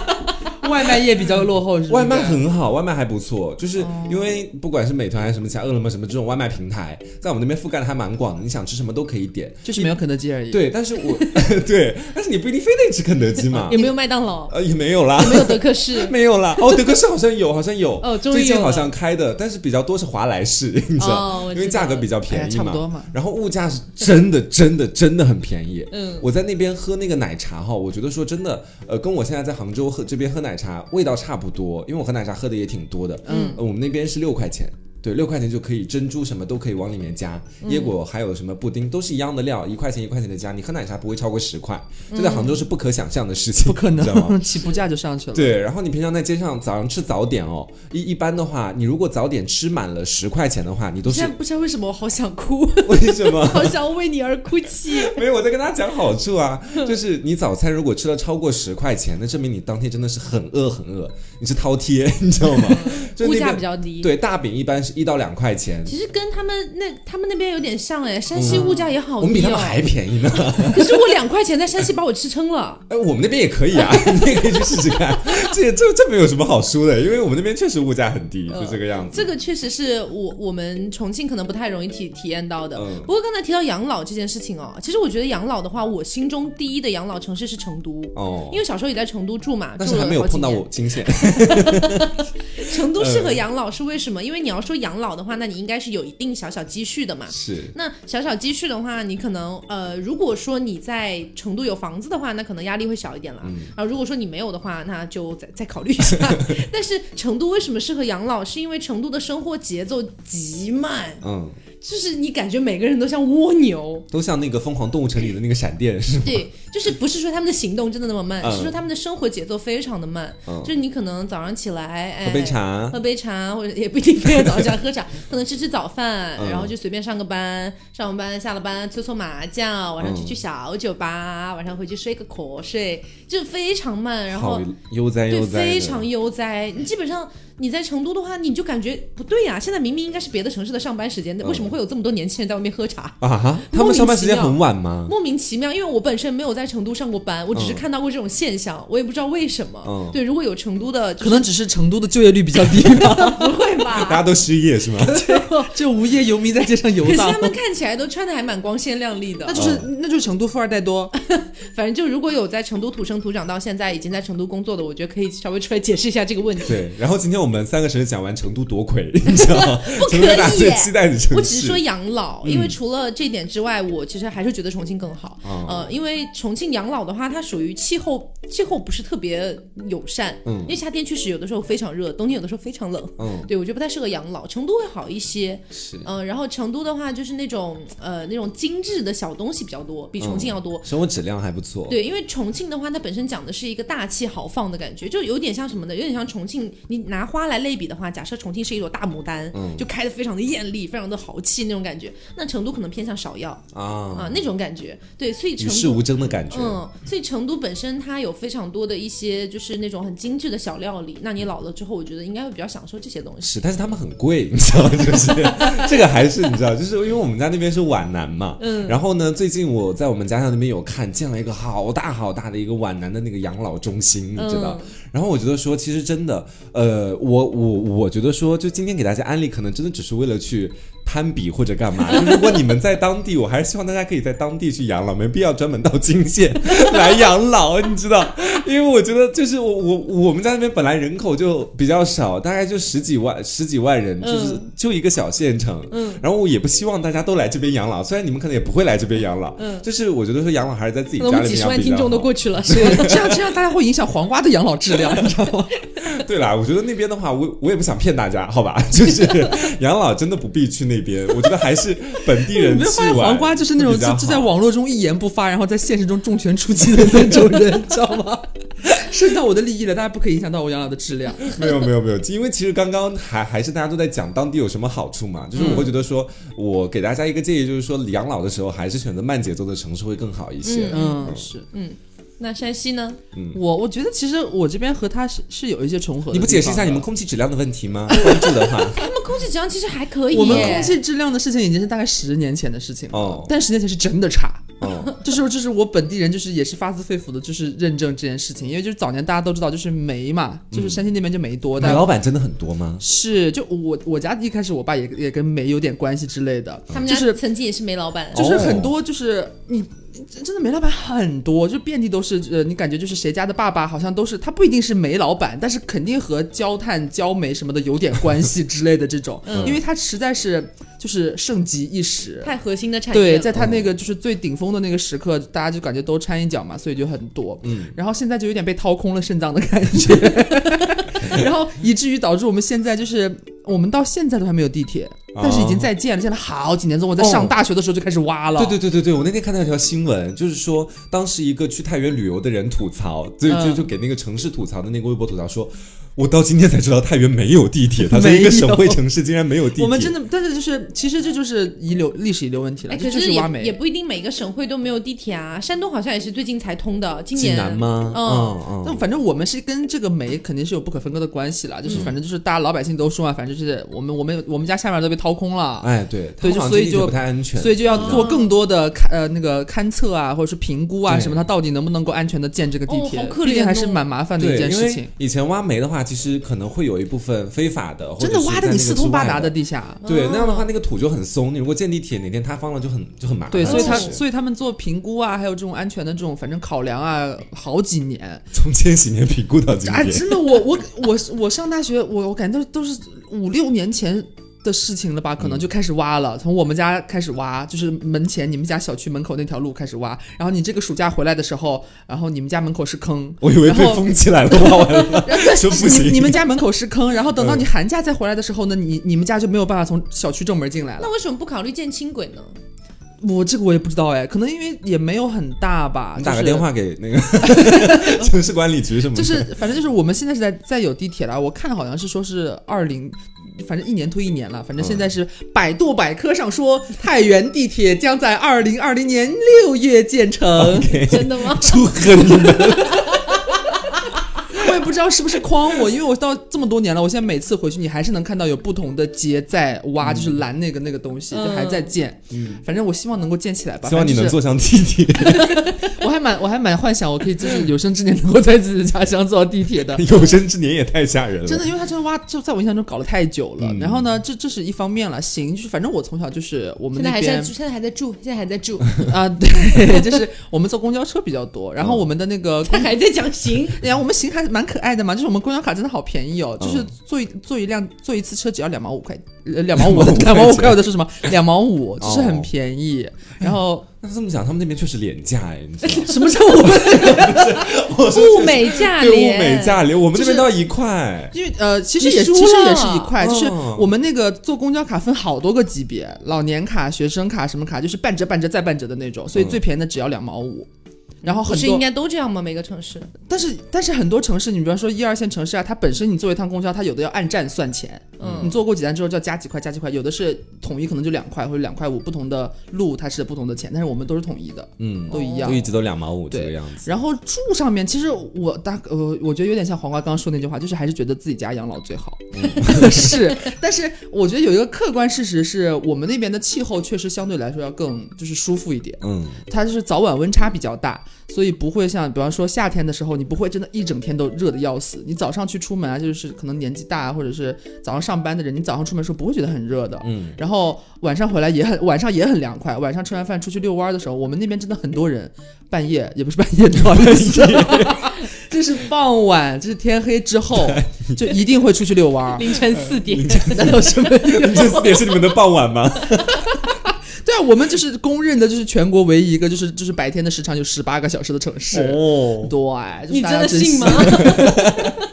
Speaker 2: *laughs*
Speaker 3: 外卖业比较落后，是
Speaker 2: 外卖很好，外卖还不错，就是因为不管是美团还是什么其他饿了么什么这种外卖平台，在我们那边覆盖的还蛮广的，你想吃什么都可以点，
Speaker 3: 就是没有肯德基而已。
Speaker 2: 对，但是我 *laughs* 对，但是你不一定非得吃肯德基嘛。
Speaker 1: 有没有麦当劳？*laughs*
Speaker 2: 呃，也没有啦。
Speaker 1: 没有德克士？*laughs*
Speaker 2: 没有啦。哦，德克士好像有，好像有。
Speaker 1: 哦，
Speaker 2: 最近好像开的，但是比较多是华莱士，你知道，因为价格比较便宜
Speaker 3: 嘛。差不多嘛。
Speaker 2: 然后物价是真的，真的，真的很便宜。嗯，我在那边喝那个奶茶哈，我觉得说真的，呃，跟我现在在杭州喝这边喝奶茶味道差。不多，因为我喝奶茶喝的也挺多的。嗯，我们那边是六块钱。对，六块钱就可以珍珠什么都可以往里面加，椰果还有什么布丁都是一样的料，一块钱一块钱的加，你喝奶茶不会超过十块，这在杭州是不可想象的事情，
Speaker 3: 不可
Speaker 2: 能，
Speaker 3: 起步价就上去了。
Speaker 2: 对，然后你平常在街上早上吃早点哦，一一般的话，你如果早点吃满了十块钱的话，你都是
Speaker 1: 不知道为什么我好想哭，*laughs*
Speaker 2: 为什么？
Speaker 1: 好想为你而哭泣。*laughs*
Speaker 2: 没有，我在跟大家讲好处啊，就是你早餐如果吃了超过十块钱，那证明你当天真的是很饿很饿，你是饕餮，你知道吗？*laughs*
Speaker 1: 物价比较低。
Speaker 2: 对，大饼一般是一到两块钱。
Speaker 1: 其实跟他们那他们那边有点像哎，山西物价也好低，
Speaker 2: 我们比他们还便宜呢。*laughs*
Speaker 1: 可是我两块钱在山西把我吃撑了。*laughs*
Speaker 2: 哎，我们那边也可以啊，*laughs* 你也可以去试试看。这这这没有什么好输的，因为我们那边确实物价很低，就这个样子。
Speaker 1: 这个确实是我我们重庆可能不太容易体体验到的。不过刚才提到养老这件事情哦，其实我觉得养老的话，我心中第一的养老城市是成都哦，因为小时候也在成都住嘛，
Speaker 2: 但是还没有碰到我金县。
Speaker 1: 成都适合养老是为什么？因为你要说养老的话，那你。应该是有一定小小积蓄的嘛？
Speaker 2: 是。
Speaker 1: 那小小积蓄的话，你可能呃，如果说你在成都有房子的话，那可能压力会小一点了。嗯。啊，如果说你没有的话，那就再 *laughs* 再考虑一下。*laughs* 但是成都为什么适合养老？是因为成都的生活节奏极慢。嗯。就是你感觉每个人都像蜗牛，
Speaker 2: 都像那个疯狂动物城里的那个闪电，是吗？
Speaker 1: 对，就是不是说他们的行动真的那么慢，是说他们的生活节奏非常的慢。就是你可能早上起来，
Speaker 2: 喝杯茶，
Speaker 1: 喝杯茶，或者也不一定非要早上起来喝茶，*laughs* 可能吃吃早饭，然后就随便上个班，上完班下了班搓搓麻将，晚上去去小酒吧，晚上回去睡个瞌睡，就非常慢，然后
Speaker 2: 悠哉悠哉，
Speaker 1: 非常悠哉。你基本上。你在成都的话，你就感觉不对呀。现在明明应该是别的城市的上班时间，为什么会有这么多年轻人在外面喝茶
Speaker 2: 啊？他们上班时间很晚吗？
Speaker 1: 莫名其妙，因为我本身没有在成都上过班，我只是看到过这种现象，我也不知道为什么。对，如果有成都的，
Speaker 3: 可能只是成都的就业率比较低
Speaker 1: 吧？*laughs* 不会吧？*laughs*
Speaker 2: 大家都失业是吗？*laughs*
Speaker 3: 就无业游民在街上游荡。可
Speaker 1: 是他们看起来都穿的还蛮光鲜亮丽的。
Speaker 3: 那就是那就是成都富二代多。
Speaker 1: 反正就如果有在成都土生土长到现在已经在成都工作的，我觉得可以稍微出来解释一下这个问题。
Speaker 2: 对，然后今天我们三个城市讲完。成都夺魁，你知道吗？
Speaker 1: 不可以。
Speaker 2: 最期待的城市，
Speaker 1: 我只说养老，因为除了这点之外，我其实还是觉得重庆更好。呃，因为重庆养老的话，它属于气候气候不是特别友善。嗯，因为夏天确实有的时候非常热，冬天有的时候非常冷。嗯，对我觉得不太适合养老。成都会好一些。
Speaker 2: 是。
Speaker 1: 嗯，然后成都的话就是那种呃那种精致的小东西比较多，比重庆要多。
Speaker 2: 生活质量还不错。
Speaker 1: 对，因为重庆的话，它本身讲的是一个大气豪放的感觉，就有点像什么呢？有点像重庆。你拿花来类比的话，假设重庆是一朵大牡丹，嗯，就开的非常的艳丽，非常的豪气那种感觉。那成都可能偏向芍药啊啊那种感觉。对，所以与
Speaker 2: 世无争的感觉。
Speaker 1: 嗯，所以成都本身它有非常多的一些就是那种很精致的小料理。那你老了之后，我觉得应该会比较享受这些东西。
Speaker 2: 是，但是他们很贵，你知道吗？就是 *laughs* 这个还是你知道，就是因为我们家那边是皖南嘛，嗯，然后呢，最近我在我们家乡那边有看见了一个好大好大的一个皖南的那个养老中心，你知道。然后我觉得说，其实真的，呃，我我我觉得说，就今天给大家安利，可能真的只是为了去。攀比或者干嘛？*laughs* 如果你们在当地，我还是希望大家可以在当地去养老，没必要专门到金县 *laughs* 来养老，你知道？因为我觉得就是我我我们家那边本来人口就比较少，大概就十几万十几万人，就是就一个小县城。嗯。然后我也不希望大家都来这边养老，虽然你们可能也不会来这边养老。嗯。就是我觉得说养老还是在自己家里养。
Speaker 1: 几十万听众都过去了，
Speaker 3: 是 *laughs* 这样这样大家会影响黄瓜的养老质量，你知道吗？
Speaker 2: 对啦，我觉得那边的话，我我也不想骗大家，好吧？*laughs* 就是养老真的不必去那边，我觉得还是本地人去玩。
Speaker 3: 黄瓜就是那种就就在网络中一言不发，然后在现实中重拳出击的那种人，*laughs* 知道吗？涉及到我的利益了，大家不可以影响到我养老的质量。
Speaker 2: 没有没有没有，因为其实刚刚还还是大家都在讲当地有什么好处嘛，就是我会觉得说，我给大家一个建议，就是说养老的时候还是选择慢节奏的城市会更好一些。
Speaker 3: 嗯，是
Speaker 1: 嗯。那山西呢？
Speaker 3: 嗯，我我觉得其实我这边和他是是有一些重合的。
Speaker 2: 你不解释一下你们空气质量的问题吗？关注的话，*laughs*
Speaker 1: 他们空气质量其实还可以。
Speaker 3: 我们空气质量的事情已经是大概十年前的事情了。哦，但十年前是真的差。哦，*laughs* 就是就是我本地人就是也是发自肺腑的，就是认证这件事情，因为就是早年大家都知道就是煤嘛，就是山西那边就煤多。煤
Speaker 2: 老板真的很多吗？
Speaker 3: 是，就我我家一开始我爸也也跟煤有点关系之类的。
Speaker 1: 他们家曾经也是煤老板，
Speaker 3: 就是很多就是你。真的煤老板很多，就遍地都是。呃，你感觉就是谁家的爸爸好像都是，他不一定是煤老板，但是肯定和焦炭、焦煤什么的有点关系之类的这种。嗯，因为他实在是就是盛极一时，
Speaker 1: 太核心的产业。
Speaker 3: 对，在他那个就是最顶峰的那个时刻，大家就感觉都掺一脚嘛，所以就很多。嗯，然后现在就有点被掏空了肾脏的感觉，*laughs* 然后以至于导致我们现在就是我们到现在都还没有地铁。但是已经在建了，建了好几年。从我在上大学的时候就开始挖了。
Speaker 2: 对对对对对，我那天看到一条新闻，就是说当时一个去太原旅游的人吐槽，就就就给那个城市吐槽的那个微博吐槽说。我到今天才知道太原没有地铁，它是一个省会城市，竟然没有地铁。
Speaker 3: 我们真的，但是就是，其实这就是遗留历史遗留问题了。可是
Speaker 1: 也也不一定每个省会都没有地铁啊，山东好像也是最近才通的。今年
Speaker 2: 南吗？嗯
Speaker 3: 嗯。那反正我们是跟这个煤肯定是有不可分割的关系了，就是反正就是大家老百姓都说嘛，反正就是我们我们我们家下面都被掏空了。
Speaker 2: 哎，对，
Speaker 3: 对，所以就
Speaker 2: 不太安全，
Speaker 3: 所以就要做更多的勘呃那个勘测啊，或者是评估啊什么，它到底能不能够安全的建这个地铁？毕竟还是蛮麻烦的一件事情。
Speaker 2: 以前挖煤的话，其实可能会。有一部分非法的，
Speaker 3: 真的挖
Speaker 2: 的
Speaker 3: 你四通八达的地下，
Speaker 2: 对，那样的话那个土就很松。你如果建地铁，哪天塌方了就很就很麻烦。
Speaker 3: 对，所以他所以他们做评估啊，还有这种安全的这种反正考量啊，好几年，
Speaker 2: 从千禧年评估到今天。哎，
Speaker 3: 真的，我我我我上大学，我我感觉都都是五六年前。的事情了吧？可能就开始挖了，从我们家开始挖，就是门前你们家小区门口那条路开始挖。然后你这个暑假回来的时候，然后你们家门口是坑，
Speaker 2: 我以为被封起来了，挖完了 *laughs* 说不行。
Speaker 3: 你们家门口是坑，然后等到你寒假再回来的时候呢，你你们家就没有办法从小区正门进来了。
Speaker 1: 那为什么不考虑建轻轨呢？
Speaker 3: 我这个我也不知道哎，可能因为也没有很大吧。
Speaker 2: 你打个电话给那个 *laughs* 城市管理局什么？
Speaker 3: 就是反正就是我们现在是在在有地铁了，我看好像是说是二零。反正一年推一年了，反正现在是百度百科上说太原地铁将在二零二零年六月建成，*laughs*
Speaker 1: 真的吗？
Speaker 2: 祝贺你们！*laughs*
Speaker 3: 不知道是不是诓我，因为我到这么多年了，我现在每次回去，你还是能看到有不同的街在挖，就是拦那个那个东西，就还在建。嗯，反正我希望能够建起来吧。
Speaker 2: 希望你能坐上地铁。*laughs*
Speaker 3: 我还蛮我还蛮幻想，我可以就是有生之年能够在自己的家乡坐到地铁的。*laughs*
Speaker 2: 有生之年也太吓人了。
Speaker 3: 真的，因为他这个挖就在我印象中搞了太久了。然后呢，这这是一方面了。行，就是反正我从小就是我们那边
Speaker 1: 现在还在住，现在还在住 *laughs*
Speaker 3: 啊。对，就是我们坐公交车比较多。然后我们的那个
Speaker 1: 他还在讲行，
Speaker 3: 然后我们行还蛮。可爱爱的嘛？就是我们公交卡真的好便宜哦，就是坐一坐一辆坐一次车只要两毛五块，呃 *laughs* 两毛五两毛五块我在说什么？两毛五，就是很便宜。然后
Speaker 2: 那这么讲，他们那边确实廉价哎，*laughs*
Speaker 3: 什么叫我们 *laughs*
Speaker 1: 物美价廉？
Speaker 2: 物美价廉，我们这边都要一块。
Speaker 3: 因为呃，其实也其实也是一块，就是我们那个坐公交卡分好多个级别，老年卡、学生卡什么卡，就是半折、半折再半折的那种，所以最便宜的只要两毛五。然后很
Speaker 1: 多应该都这样吗？每个城市？
Speaker 3: 但是但是很多城市，你比方说一二线城市啊，它本身你坐一趟公交，它有的要按站算钱，嗯，你坐过几站之后就要加几块加几块，有的是统一可能就两块或者两块五，不同的路它是不同的钱，但是我们都是统一的，嗯，都一样，
Speaker 2: 都一直都两毛五这个样子。
Speaker 3: 然后住上面，其实我大呃，我觉得有点像黄瓜刚刚说那句话，就是还是觉得自己家养老最好，*laughs* 是。但是我觉得有一个客观事实是我们那边的气候确实相对来说要更就是舒服一点，嗯，它就是早晚温差比较大。所以不会像，比方说夏天的时候，你不会真的一整天都热的要死。你早上去出门啊，就是可能年纪大啊，或者是早上上班的人，你早上出门时候不会觉得很热的。嗯。然后晚上回来也很，晚上也很凉快。晚上吃完饭出去遛弯的时候，我们那边真的很多人，半夜也不是半夜，半夜，*laughs* 就是傍晚，就是天黑之后，就一定会出去遛弯。*laughs*
Speaker 1: 凌晨四点，
Speaker 3: 难道是
Speaker 2: 凌晨四点是你们的傍晚吗？
Speaker 3: 对啊，我们就是公认的，就是全国唯一一个，就是就是白天的时长有十八个小时的城市。哦，对，
Speaker 1: 你真的信吗？*laughs*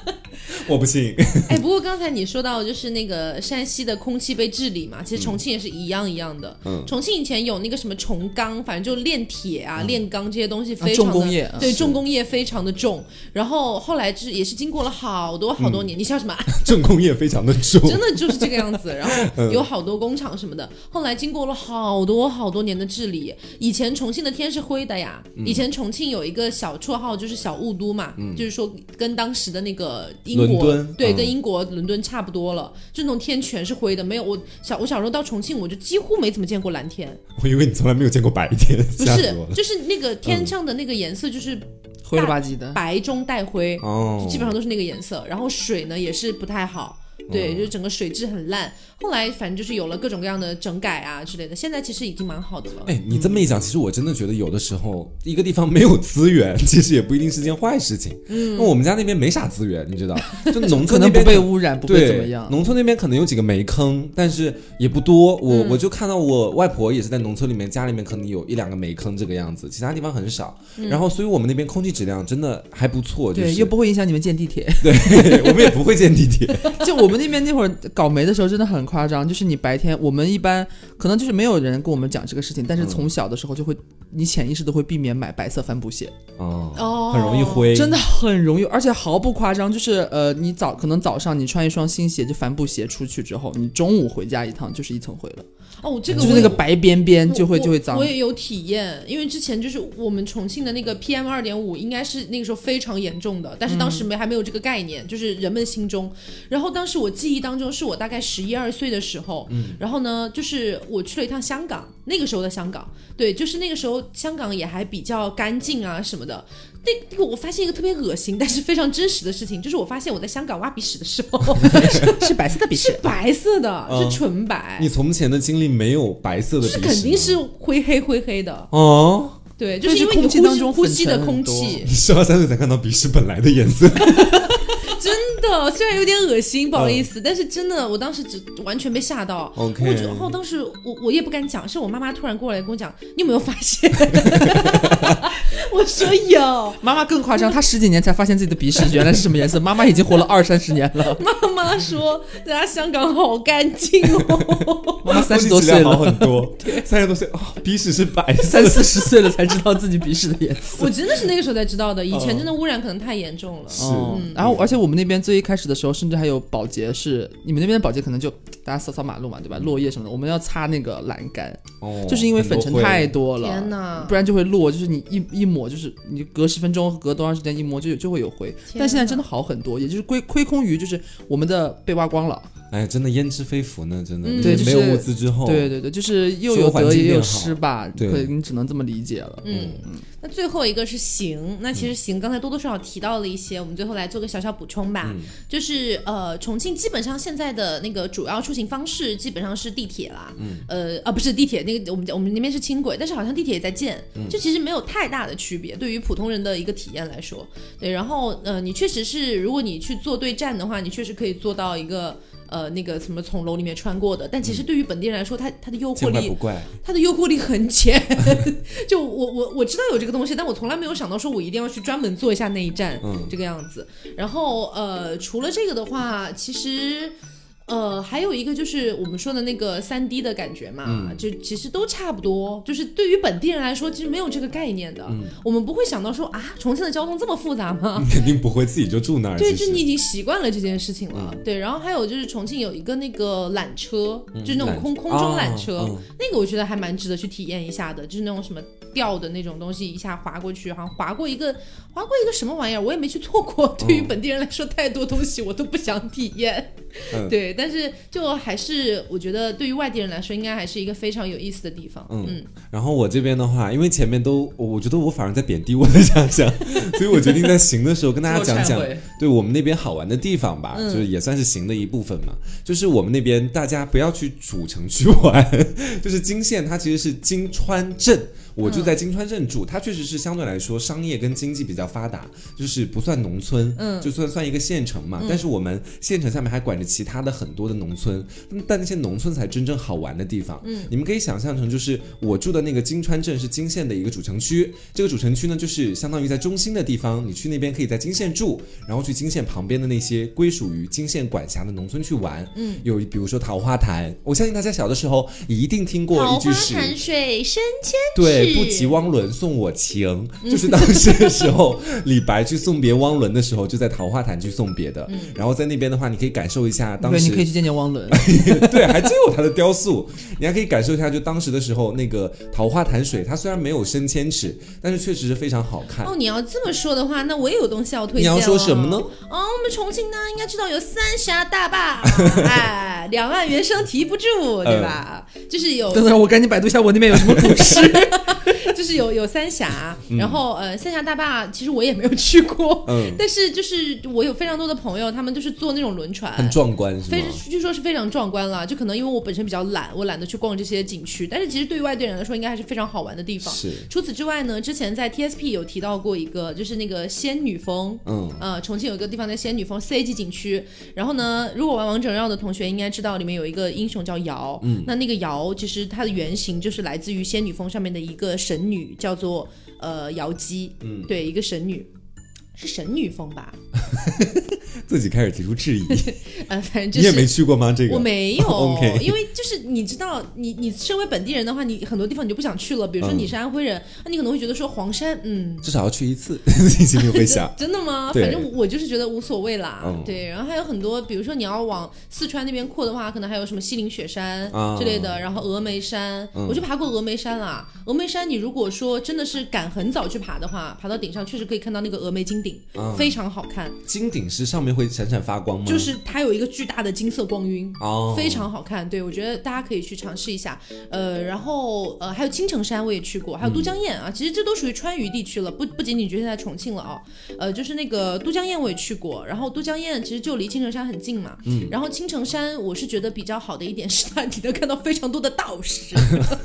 Speaker 1: *laughs*
Speaker 2: 我不信。
Speaker 1: 哎，不过刚才你说到就是那个山西的空气被治理嘛，其实重庆也是一样一样的。嗯，重庆以前有那个什么重钢，反正就炼铁啊、炼钢这些东西非常
Speaker 3: 的重工业，
Speaker 1: 对重工业非常的重。然后后来是也是经过了好多好多年，*laughs* 你笑什么？
Speaker 2: 重工业非常的重，
Speaker 1: 真的就是这个样子。*laughs* 然后有好多工厂什么的，后来经过了好多好多年的治理，以前重庆的天是灰的呀。以前重庆有一个小绰号就是小雾都嘛，就是说跟当时的那个英国。对，跟英国伦敦差不多了，就那种天全是灰的，没有我小我小时候到重庆，我就几乎没怎么见过蓝天。
Speaker 2: 我以为你从来没有见过白天，
Speaker 1: 不是，就是那个天上的那个颜色就是
Speaker 3: 灰了吧唧的，
Speaker 1: 白中带灰，哦，基本上都是那个颜色。然后水呢也是不太好，对，就是整个水质很烂。后来反正就是有了各种各样的整改啊之类的，现在其实已经蛮好的了。
Speaker 2: 哎，你这么一讲，其实我真的觉得有的时候一个地方没有资源，其实也不一定是件坏事情。嗯，那我们家那边没啥资源，你知道，*laughs* 就农村那边
Speaker 3: 不被污染，不会怎么样。
Speaker 2: 农村那边可能有几个煤坑，但是也不多。我我就看到我外婆也是在农村里面，家里面可能有一两个煤坑这个样子，其他地方很少。然后，所以我们那边空气质量真的还不错，对，
Speaker 3: 又不会影响你们建地铁。
Speaker 2: 对，我们也不会建地铁。*laughs*
Speaker 3: 就我们那边那会儿搞煤的时候，真的很夸张，就是你白天我们一般可能就是没有人跟我们讲这个事情，但是从小的时候就会，你潜意识都会避免买白色帆布鞋。
Speaker 2: 哦，很容易灰，
Speaker 3: 真的很容易，而且毫不夸张，就是呃，你早可能早上你穿一双新鞋就帆布鞋出去之后，你中午回家一趟就是一层灰了。
Speaker 1: 哦，这个
Speaker 3: 就是那个白边边就会就会脏。
Speaker 1: 我也有体验，因为之前就是我们重庆的那个 PM 二点五，应该是那个时候非常严重的，但是当时没还没有这个概念，就是人们心中。然后当时我记忆当中是我大概十一二岁的时候，嗯，然后呢，就是我去了一趟香港，那个时候的香港，对，就是那个时候香港也还比较干净啊什么的。那那个我发现一个特别恶心，但是非常真实的事情，就是我发现我在香港挖鼻屎的时候 *laughs*
Speaker 3: 是白色的鼻屎，
Speaker 1: 是白色的，是纯白。
Speaker 2: 你从前的经历没有白色的鼻屎，
Speaker 1: 肯定是灰黑灰黑的哦。对，就是因为你呼吸呼吸的空气。*laughs*
Speaker 2: 你十二三岁才看到鼻屎本来的颜色。*laughs* *laughs*
Speaker 1: 真的，虽然有点恶心，不好意思，但是真的，我当时只完全被吓到。
Speaker 2: OK，
Speaker 1: 然后当时我我也不敢讲，是我妈妈突然过来跟我讲，你有没有发现？*laughs* 我说有。
Speaker 3: 妈妈更夸张，她十几年才发现自己的鼻屎原来是什么颜色。妈妈已经活了二三十年了。
Speaker 1: 妈妈说，人家香港好干净
Speaker 3: 哦。*laughs* 妈妈三十多岁了，
Speaker 2: 很多，三十多岁哦，鼻屎是白，
Speaker 3: 三四十岁了才知道自己鼻屎的颜色。
Speaker 1: 我真的是那个时候才知道的，以前真的污染可能太严重了。
Speaker 2: 是，
Speaker 3: 然后而且我们。那边最一开始的时候，甚至还有保洁是你们那边的保洁可能就大家扫扫马路嘛，对吧？落叶什么的，我们要擦那个栏杆，哦，就是因为粉尘太多了，
Speaker 1: 天哪，
Speaker 3: 不然就会落，就是你一一抹，就是你隔十分钟、隔多长时间一摸就就会有灰。但现在真的好很多，也就是亏亏空于就是我们的被挖光了。
Speaker 2: 哎，真的焉知非福呢？真的，
Speaker 3: 对，
Speaker 2: 没有物资之后，
Speaker 3: 对对对，就是又有得也有失吧，对，你只能这么理解了。
Speaker 1: 嗯嗯。那最后一个是行，那其实行刚才多多少少提到了一些，我们最后来做个小小补充吧。就是呃，重庆基本上现在的那个主要出行方式基本上是地铁啦，嗯，呃啊不是地铁，那个我们我们那边是轻轨，但是好像地铁也在建，就其实没有太大的区别，对于普通人的一个体验来说，对，然后呃，你确实是如果你去做对站的话，你确实可以做到一个。呃，那个什么从楼里面穿过的，但其实对于本地人来说，它它的诱惑力，它的诱惑力很浅。*laughs* 就我我我知道有这个东西，但我从来没有想到说我一定要去专门做一下那一站，这个样子。然后呃，除了这个的话，其实。呃，还有一个就是我们说的那个三 D 的感觉嘛，就其实都差不多。就是对于本地人来说，其实没有这个概念的。我们不会想到说啊，重庆的交通这么复杂吗？
Speaker 2: 肯定不会，自己就住那儿。*laughs*
Speaker 1: 对，就你已经习惯了这件事情了。对，然后还有就是重庆有一个那个缆车，就是那种空空中缆车，那个我觉得还蛮值得去体验一下的，就是那种什么吊的那种东西，一下滑过去，好像滑过一个滑过一个什么玩意儿，我也没去做过。*laughs* 对于本地人来说，太多东西我都不想体验。对。但是，就还是我觉得，对于外地人来说，应该还是一个非常有意思的地方。嗯，
Speaker 2: 然后我这边的话，因为前面都，我觉得我反而在贬低我的家乡，*laughs* 所以我决定在行的时候跟大家讲讲，对我们那边好玩的地方吧，就是也算是行的一部分嘛。就是我们那边大家不要去主城区玩，*laughs* 就是金县，它其实是金川镇。我就在金川镇住，它确实是相对来说商业跟经济比较发达，就是不算农村，嗯，就算算一个县城嘛。但是我们县城下面还管着其他的很多的农村，但那些农村才真正好玩的地方。嗯，你们可以想象成，就是我住的那个金川镇是金县的一个主城区，这个主城区呢，就是相当于在中心的地方，你去那边可以在金县住，然后去金县旁边的那些归属于金县管辖的农村去玩。嗯，有比如说桃花潭，我相信大家小的时候一定听过一句诗
Speaker 1: 桃花潭水深千
Speaker 2: 尺。对。不及汪伦送我情，就是当时的时候，李白去送别汪伦的时候，就在桃花潭去送别的。然后在那边的话，你可以感受一下当时，
Speaker 3: 你可以去见见汪伦，*laughs*
Speaker 2: 对，还真有他的雕塑，你还可以感受一下，就当时的时候那个桃花潭水，它虽然没有深千尺，但是确实是非常好看。
Speaker 1: 哦，你要这么说的话，那我也有东西要推荐。
Speaker 2: 你要说什么呢？
Speaker 1: 哦，我们重庆呢，应该知道有三峡大坝，*laughs* 哎，两岸猿声啼不住，对吧？就是有。
Speaker 3: 等等，我赶紧百度一下，我那边有什么故事。*laughs*
Speaker 1: 就是有有三峡，然后呃三峡大坝其实我也没有去过，嗯，*laughs* 但是就是我有非常多的朋友，他们就是坐那种轮船，
Speaker 2: 很壮观，
Speaker 1: 非据说是非常壮观了。就可能因为我本身比较懒，我懒得去逛这些景区，但是其实对于外地人来说，应该还是非常好玩的地方。
Speaker 2: 是。
Speaker 1: 除此之外呢，之前在 TSP 有提到过一个，就是那个仙女峰，嗯，呃，重庆有一个地方叫仙女峰 C 级景区。然后呢，如果玩王者荣耀的同学应该知道，里面有一个英雄叫瑶，嗯，那那个瑶其实它的原型就是来自于仙女峰上面的一个神。女叫做呃瑶姬，嗯，对，一个神女。是神女风吧？*laughs*
Speaker 2: 自己开始提出质疑。*laughs*
Speaker 1: 呃，反正就
Speaker 2: 是你也没去过吗？这个
Speaker 1: 我没有 *laughs* *laughs* 因为就是你知道，你你身为本地人的话，你很多地方你就不想去了。比如说你是安徽人，那你可能会觉得说黄山，嗯，
Speaker 2: 至少要去一次，你心里会想。
Speaker 1: 真的吗？反正我就是觉得无所谓啦。对，然后还有很多，比如说你要往四川那边扩的话，可能还有什么西岭雪山之类的，然后峨眉山，我就爬过峨眉山啦。峨眉山，你如果说真的是赶很早去爬的话，爬到顶上确实可以看到那个峨眉金顶。非常好看，
Speaker 2: 金顶是上面会闪闪发光吗？
Speaker 1: 就是它有一个巨大的金色光晕，哦，非常好看。对我觉得大家可以去尝试一下。呃，然后呃还有青城山我也去过，还有都江堰啊，其实这都属于川渝地区了，不不仅仅局限在重庆了啊。呃，就是那个都江堰我也去过，然后都江堰其实就离青城山很近嘛。嗯。然后青城山我是觉得比较好的一点是它你能看到非常多的道士，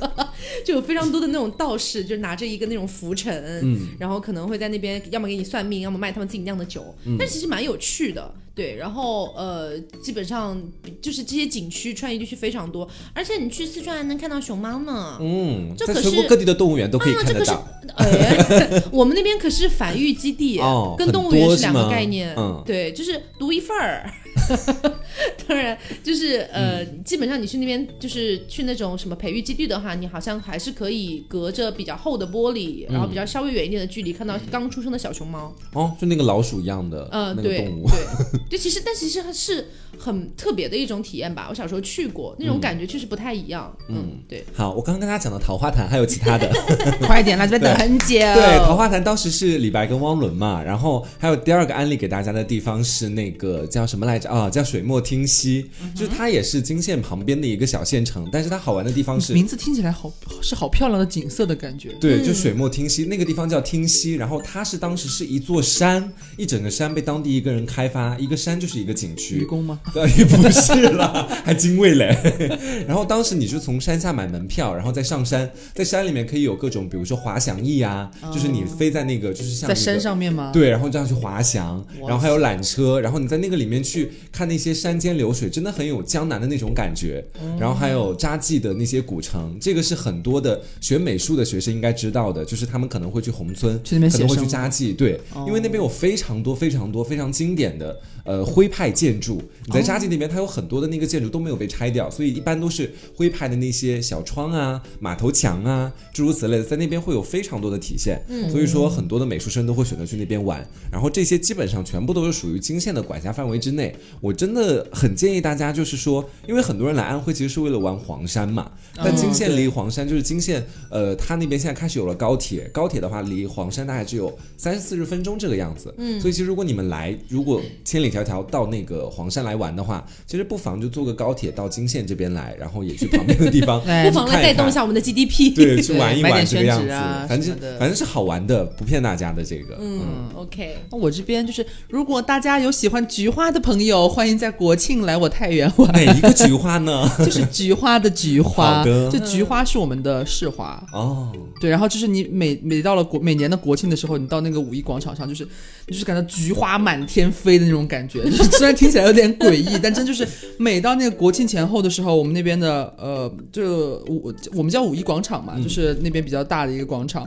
Speaker 1: *laughs* 就有非常多的那种道士，就拿着一个那种拂尘，嗯，然后可能会在那边要么给你算命，要么卖他们。自己酿的酒，但其实蛮有趣的，了，对。然后呃，基本上就是这些景区，穿越地区非常多，而且你去四川还能看到熊猫呢。嗯，这可是全
Speaker 2: 国各地的动物园都可以看得到。
Speaker 1: 哎，*laughs* 我们那边可是繁育基地，跟动物园是两个概念。嗯，对，就是独一份儿。*laughs* 当然，就是呃，基本上你去那边，就是去那种什么培育基地的话，你好像还是可以隔着比较厚的玻璃，然后比较稍微远一点的距离，看到刚出生的小熊猫。
Speaker 2: 哦，就那个老鼠一样的呃那个动物。
Speaker 1: 对，*laughs* 就其实，但其实它是很特别的一种体验吧。我小时候去过，那种感觉确实不太一样。嗯，对。
Speaker 2: 好，我刚刚跟大家讲的桃花潭还有其他的，*laughs*
Speaker 3: 快点啦，这边等很久。*laughs*
Speaker 2: 对，桃花潭当时是李白跟汪伦嘛，然后还有第二个安利给大家的地方是那个叫什么来着？啊。啊，叫水墨汀溪，就是它也是金县旁边的一个小县城，但是它好玩的地方是
Speaker 3: 名字听起来好是好漂亮的景色的感觉。
Speaker 2: 对，就水墨汀溪那个地方叫汀溪，然后它是当时是一座山，一整个山被当地一个人开发，一个山就是一个景区。
Speaker 3: 愚公吗？
Speaker 2: 对，*laughs* 也不是啦，*laughs* 还精卫嘞。*laughs* 然后当时你是从山下买门票，然后再上山，在山里面可以有各种，比如说滑翔翼啊，就是你飞在那个就是像
Speaker 3: 在山上面吗？
Speaker 2: 对，然后这样去滑翔，然后还有缆车，然后你在那个里面去看那些山间流水，真的很有江南的那种感觉。然后还有扎记的那些古城，这个是很多的学美术的学生应该知道的，就是他们可能会去宏村，
Speaker 3: 去那边
Speaker 2: 可能会去扎记，对，因为那边有非常多非常多非常经典的呃徽派建筑。你在扎记那边，它有很多的那个建筑都没有被拆掉，所以一般都是徽派的那些小窗啊、码头墙啊，诸如此类的，在那边会有非常多的体现。所以说很多的美术生都会选择去那边玩。然后这些基本上全部都是属于金县的管辖范围之内。我真的很建议大家，就是说，因为很多人来安徽其实是为了玩黄山嘛，但金县离黄山就是金县，呃，它那边现在开始有了高铁，高铁的话离黄山大概只有三四十分钟这个样子。嗯，所以其实如果你们来，如果千里迢迢到那个黄山来玩的话，其实不妨就坐个高铁到金县这边来，然后也去旁边的地方，*laughs*
Speaker 1: 不妨来带动一下我们的 GDP，
Speaker 2: 对，去玩一玩这个样子，反正反正是好玩的，不骗大家的这个。
Speaker 1: 嗯，OK。
Speaker 3: 那我这边就是，如果大家有喜欢菊花的朋友，欢迎在国庆来我太原玩。
Speaker 2: 哪一个菊花呢？*laughs*
Speaker 3: 就是菊花的菊花，
Speaker 2: 好的
Speaker 3: 就菊花是我们的市花。
Speaker 2: 哦，
Speaker 3: 对，然后就是你每每到了国每年的国庆的时候，你到那个五一广场上，就是你就是感到菊花满天飞的那种感觉。就是 *laughs* 虽然听起来有点诡异，但真就是每到那个国庆前后的时候，我们那边的呃，就五我们叫五一广场嘛，就是那边比较大的一个广场。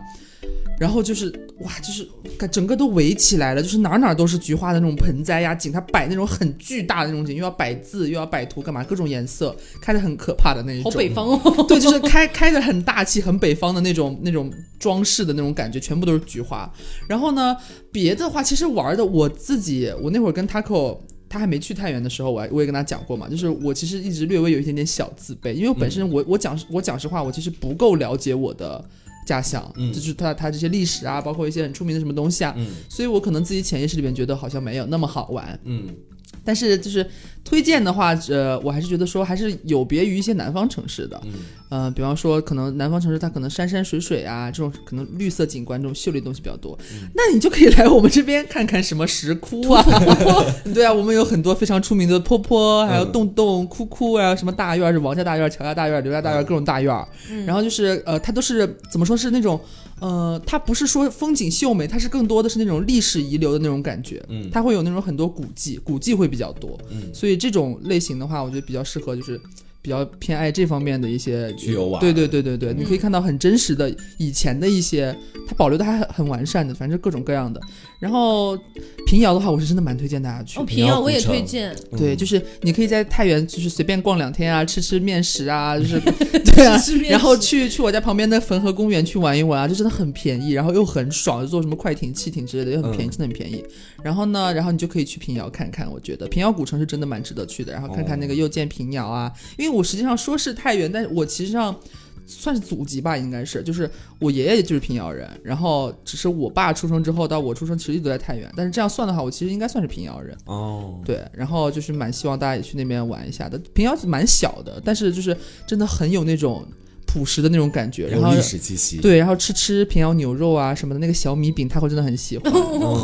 Speaker 3: 然后就是哇，就是整个都围起来了，就是哪哪都是菊花的那种盆栽呀景，它摆那种很巨大的那种景，又要摆字，又要摆图，干嘛？各种颜色，开的很可怕的那一种。
Speaker 1: 好北方哦。*laughs*
Speaker 3: 对，就是开开的很大气，很北方的那种那种装饰的那种感觉，全部都是菊花。然后呢，别的话其实玩的我自己，我那会儿跟 Taco。他还没去太原的时候，我我也跟他讲过嘛，就是我其实一直略微有一点点小自卑，因为我本身我我讲我讲实话，我其实不够了解我的家乡，就是他他这些历史啊，包括一些很出名的什么东西啊，嗯。所以我可能自己潜意识里面觉得好像没有那么好玩，
Speaker 2: 嗯，
Speaker 3: 但是就是推荐的话，呃，我还是觉得说还是有别于一些南方城市的，嗯，比方说可能南方城市它可能山山水水啊这种可能绿色景观这种秀丽东西比较多，那你就可以来我们这边看看什么石窟啊，*laughs* 对啊，我们有很多非常出名的坡坡，还有洞洞窟窟啊，什么大院是王家大院、乔家大院、刘家大院各种大院，然后就是呃，它都是怎么说是那种。呃，它不是说风景秀美，它是更多的是那种历史遗留的那种感觉。嗯，它会有那种很多古迹，古迹会比较多。嗯，所以这种类型的话，我觉得比较适合，就是比较偏爱这方面的一些
Speaker 2: 去游玩。
Speaker 3: 对对对对对，你可以看到很真实的以前的一些，它保留的还很很完善的，反正各种各样的。然后平遥的话，我是真的蛮推荐大家去。
Speaker 1: 哦，平遥我也推荐。
Speaker 3: 对，就是你可以在太原，就是随便逛两天啊，吃吃面食啊，就是 *laughs* 对啊，然后去去我家旁边的汾河公园去玩一玩啊，就真的很便宜，然后又很爽，就坐什么快艇、汽艇之类的，又很便宜，真的很便宜。然后呢，然后你就可以去平遥看看，我觉得平遥古城是真的蛮值得去的，然后看看那个又见平遥啊，因为我实际上说是太原，但是我其实上。算是祖籍吧，应该是，就是我爷爷就是平遥人，然后只是我爸出生之后到我出生其实一直都在太原，但是这样算的话，我其实应该算是平遥人
Speaker 2: 哦。
Speaker 3: 对，然后就是蛮希望大家也去那边玩一下的。平遥蛮小的，但是就是真的很有那种朴实的那种感觉，然后
Speaker 2: 历史气息。
Speaker 3: 对，然后吃吃平遥牛肉啊什么的，那个小米饼他会真的很喜欢，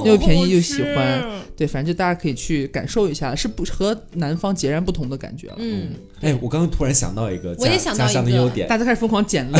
Speaker 3: 又便宜又喜欢。对，反正就大家可以去感受一下，是不和南方截然不同的感觉了。
Speaker 1: 嗯，
Speaker 2: 哎，我刚刚突然想到一个，
Speaker 1: 我也想到
Speaker 2: 一个，
Speaker 3: 大家开始疯狂捡漏。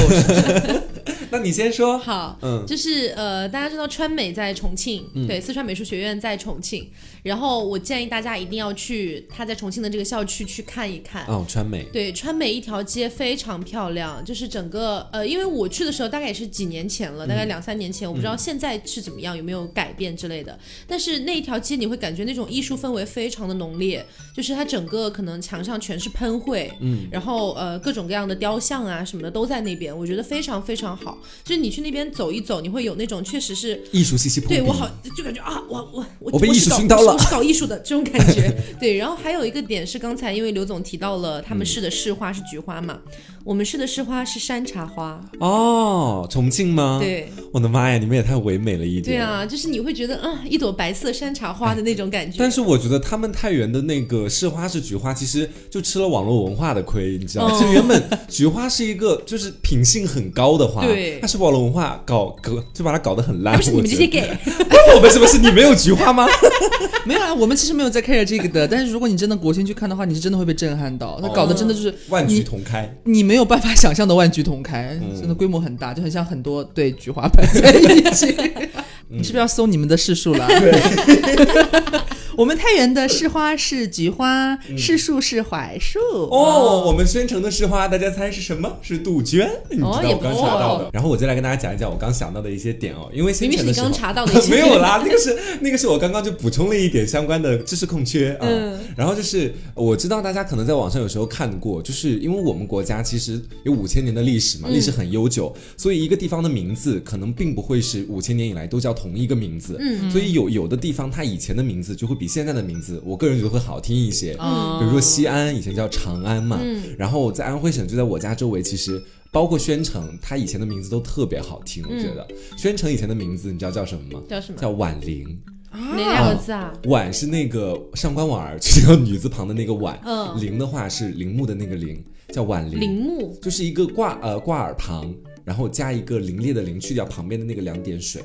Speaker 2: 那你先说。
Speaker 1: 好，嗯，就是呃，大家知道川美在重庆，对，四川美术学院在重庆。然后我建议大家一定要去他在重庆的这个校区去看一看。
Speaker 2: 哦，川美。
Speaker 1: 对，川美一条街非常漂亮，就是整个呃，因为我去的时候大概也是几年前了，大概两三年前，我不知道现在是怎么样，有没有改变之类的。但是那一条街你会感觉那种艺术氛围非常的浓烈，就是它整个可能墙上全是喷绘，嗯，然后呃各种各样的雕像啊什么的都在那边，我觉得非常非常好。就是你去那边走一走，你会有那种确实是
Speaker 2: 艺术气息。
Speaker 1: 对我好就感觉啊，我我
Speaker 2: 我被艺术熏到了。
Speaker 1: 我是搞艺术的这种感觉，对。然后还有一个点是，刚才因为刘总提到了他们市的市花是菊花嘛，我们吃的市花是山茶花
Speaker 2: 哦，重庆吗？
Speaker 1: 对，
Speaker 2: 我的妈呀，你们也太唯美了一点。
Speaker 1: 对啊，就是你会觉得啊，一朵白色山茶花的那种感觉。
Speaker 2: 但是我觉得他们太原的那个市花是菊花，其实就吃了网络文化的亏，你知道吗？其实原本菊花是一个就是品性很高的花，
Speaker 1: 对，
Speaker 2: 但是网络文化搞搞就把它搞得很烂。
Speaker 1: 不是你们这些 gay，
Speaker 2: 我们什么是你没有菊花吗？*laughs*
Speaker 3: 没有啊，我们其实没有在 care 这个的。但是如果你真的国庆去看的话，你是真的会被震撼到，他搞的真的就是
Speaker 2: 万菊同开，
Speaker 3: 你没有办法想象的万菊同开，真的规模很大，就很像很多对菊花摆在一起。*laughs* 你是不是要搜你们的市数了？*laughs* *laughs*
Speaker 2: 对。
Speaker 3: 我们太原的市花是菊花，市树是槐树。
Speaker 2: 哦，我们宣城的市花，大家猜是什么？是杜鹃。你知道我刚查到的。然后我就来跟大家讲一讲我刚想到的一些点哦，因为
Speaker 1: 明明是你刚查到的，*laughs*
Speaker 2: 没有啦，那个是那个是我刚刚就补充了一点相关的 *laughs* 知识空缺啊。嗯。然后就是我知道大家可能在网上有时候看过，就是因为我们国家其实有五千年的历史嘛，历史很悠久，所以一个地方的名字可能并不会是五千年以来都叫同一个名字。嗯。所以有有的地方它以前的名字就会比现在的名字，我个人觉得会好听一些。嗯，比如说西安以前叫长安嘛，嗯，然后在安徽省就在我家周围，其实包括宣城，它以前的名字都特别好听。我觉得宣城以前的名字你知道叫什么吗？
Speaker 1: 叫什么？
Speaker 2: 叫婉玲。
Speaker 1: 哪两个字啊？
Speaker 2: 婉是那个上官婉儿，就是叫女字旁的那个婉。嗯，铃的话是铃木的那个铃，叫婉铃。
Speaker 1: 铃木
Speaker 2: 就是一个挂呃挂耳旁，然后加一个凌冽的凌，去掉旁边的那个两点水。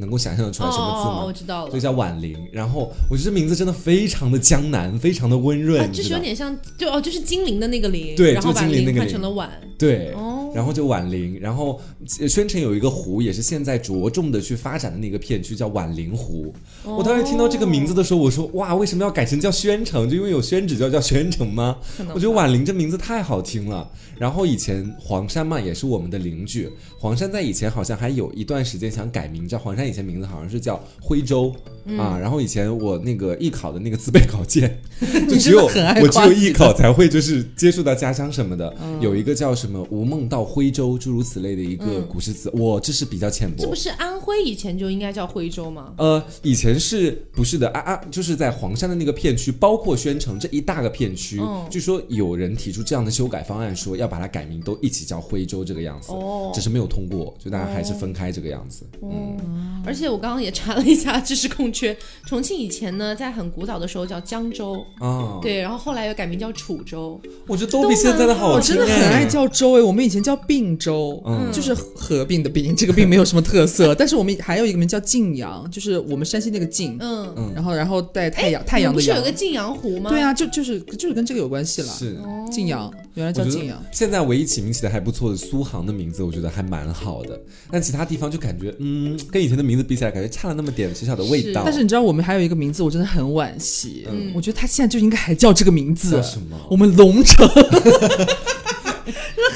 Speaker 2: 能够想象得出来什么字吗？
Speaker 1: 哦我知道了，
Speaker 2: 所以叫婉玲。然后我觉得这名字真的非常的江南，非常的温润，
Speaker 1: 就是有点像，就哦，就是精灵的那个灵，
Speaker 2: 对，
Speaker 1: 然后
Speaker 2: 把灵
Speaker 1: 换成了婉，
Speaker 2: 对，然后就宛陵。然后宣城有一个湖，也是现在着重的去发展的那个片区，叫宛陵湖。我当时听到这个名字的时候，我说哇，为什么要改成叫宣城？就因为有宣纸就要叫宣城吗？我觉得宛陵这名字太好听了。然后以前黄山嘛，也是我们的邻居。黄山在以前好像还有一段时间想改名叫黄山，以前名字好像是叫徽州啊。然后以前我那个艺考的那个自备稿件，*laughs* 就只有我只有艺考才会就是接触到家乡什么的。有一个叫什么“吴梦到徽州”诸如此类的一个古诗词，我这是比较浅薄。
Speaker 1: 这不是安徽以前就应该叫徽州吗？
Speaker 2: 呃，以前是不是的啊啊？就是在黄山的那个片区，包括宣城这一大个片区，据说有人提出这样的修改方案，说要。把它改名都一起叫徽州这个样子，哦只是没有通过，就大家还是分开这个样子。
Speaker 1: 嗯，而且我刚刚也查了一下知识空缺，重庆以前呢，在很古早的时候叫江州啊，对，然后后来又改名叫楚州。
Speaker 2: 我觉得都比现在的好。
Speaker 3: 我真的很爱叫州哎，我们以前叫并州，嗯就是合并的并，这个并没有什么特色。*laughs* 但是我们还有一个名叫晋阳，就是我们山西那个晋，嗯嗯，然后然后带太阳太阳的阳。不
Speaker 1: 是有个晋阳湖吗？
Speaker 3: 对啊，就就是就是跟这个有关系了。是晋阳，原来叫晋阳。
Speaker 2: 现在唯一起名起的还不错的苏杭的名字，我觉得还蛮好的。但其他地方就感觉，嗯，跟以前的名字比起来，感觉差了那么点小小的味道。
Speaker 3: 但是你知道，我们还有一个名字，我真的很惋惜。嗯，我觉得他现在就应该还叫这个名字。
Speaker 2: 叫什么？
Speaker 3: 我们龙城，*laughs*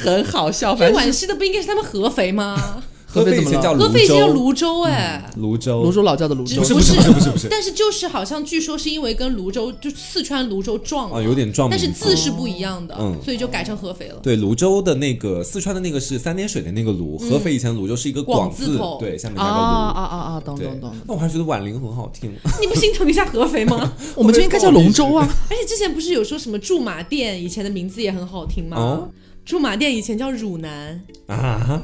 Speaker 3: 很好笑。
Speaker 1: 最惋惜的不应该是他们合肥吗？*laughs*
Speaker 2: 合肥以前叫
Speaker 1: 合肥以前叫泸州哎，
Speaker 2: 泸州。
Speaker 3: 泸州老窖的泸州。
Speaker 2: 不是不是不是不是，
Speaker 1: 但是就是好像据说是因为跟泸州就四川泸州撞
Speaker 2: 啊有点撞，
Speaker 1: 但是字是不一样的，嗯，所以就改成合肥了。
Speaker 2: 对，泸州的那个四川的那个是三点水的那个泸，合肥以前泸州是一个广
Speaker 1: 字，
Speaker 2: 对，下面加个
Speaker 3: 泸。啊啊啊，懂懂懂。
Speaker 2: 那我还觉得婉玲很好听，*laughs*
Speaker 1: 你不心疼一下合肥吗？*laughs*
Speaker 3: 我们就应该叫龙州啊。
Speaker 1: 而且之前不是有说什么驻马店以前的名字也很好听吗？驻马店以前叫汝南啊，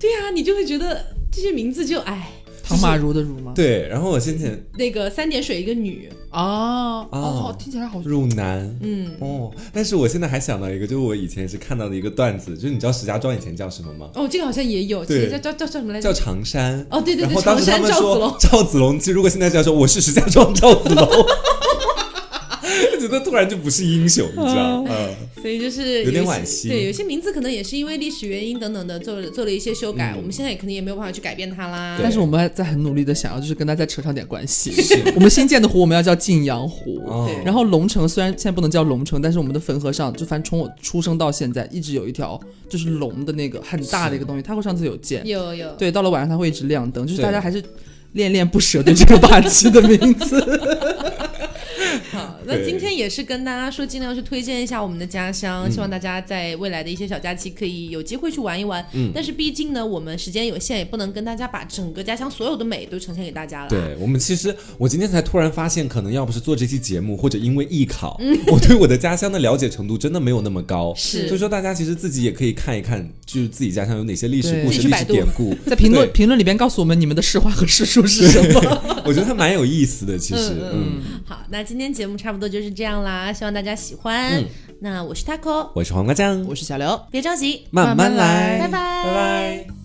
Speaker 1: 对呀，你就会觉得。这些名字就哎，
Speaker 3: 唐马如的如吗？
Speaker 2: 对，然后我先前
Speaker 1: 那个三点水一个女
Speaker 3: 哦哦，听起来好
Speaker 2: 汝南，嗯哦，但是我现在还想到一个，就是我以前是看到的一个段子，就是你知道石家庄以前叫什么吗？
Speaker 1: 哦，这个好像也有，
Speaker 2: 对，
Speaker 1: 叫叫叫叫什么来
Speaker 2: 着？叫常山
Speaker 1: 哦，对对对，
Speaker 2: 长山
Speaker 1: 赵子龙，
Speaker 2: 赵子龙，其实如果现在这样说，我是石家庄赵子龙。*laughs* 觉得突然就不是英雄，你知道？嗯，
Speaker 1: 所以就是
Speaker 2: 有点惋惜。
Speaker 1: 对，有些名字可能也是因为历史原因等等的做做了一些修改，我们现在也肯定也没有办法去改变它啦。
Speaker 3: 但是我们还在很努力的想要，就是跟它再扯上点关系。我们新建的湖我们要叫晋阳湖，然后龙城虽然现在不能叫龙城，但是我们的汾河上，就反正从我出生到现在，一直有一条就是龙的那个很大的一个东西。它会上次有见，
Speaker 1: 有有。
Speaker 3: 对，到了晚上它会一直亮灯，就是大家还是恋恋不舍对这个霸气的名字。
Speaker 1: 那今天也是跟大家说，尽量去推荐一下我们的家乡，希望大家在未来的一些小假期可以有机会去玩一玩。嗯，但是毕竟呢，我们时间有限，也不能跟大家把整个家乡所有的美都呈现给大家了。
Speaker 2: 对我们其实，我今天才突然发现，可能要不是做这期节目，或者因为艺考，*laughs* 我对我的家乡的了解程度真的没有那么高。
Speaker 1: 是，
Speaker 2: 所以说大家其实自己也可以看一看，就是自己家乡有哪些历史故事、历史典故，
Speaker 3: 在评论评论里边告诉我们你们的实话和实说是什么。*laughs*
Speaker 2: 我觉得它蛮有意思的，其实。嗯，
Speaker 1: 好，那今天节目差不多就是这样啦，希望大家喜欢。那我是 taco，
Speaker 2: 我是黄瓜酱，
Speaker 3: 我是小刘，
Speaker 1: 别着急，
Speaker 2: 慢慢来，
Speaker 1: 拜拜，
Speaker 2: 拜拜。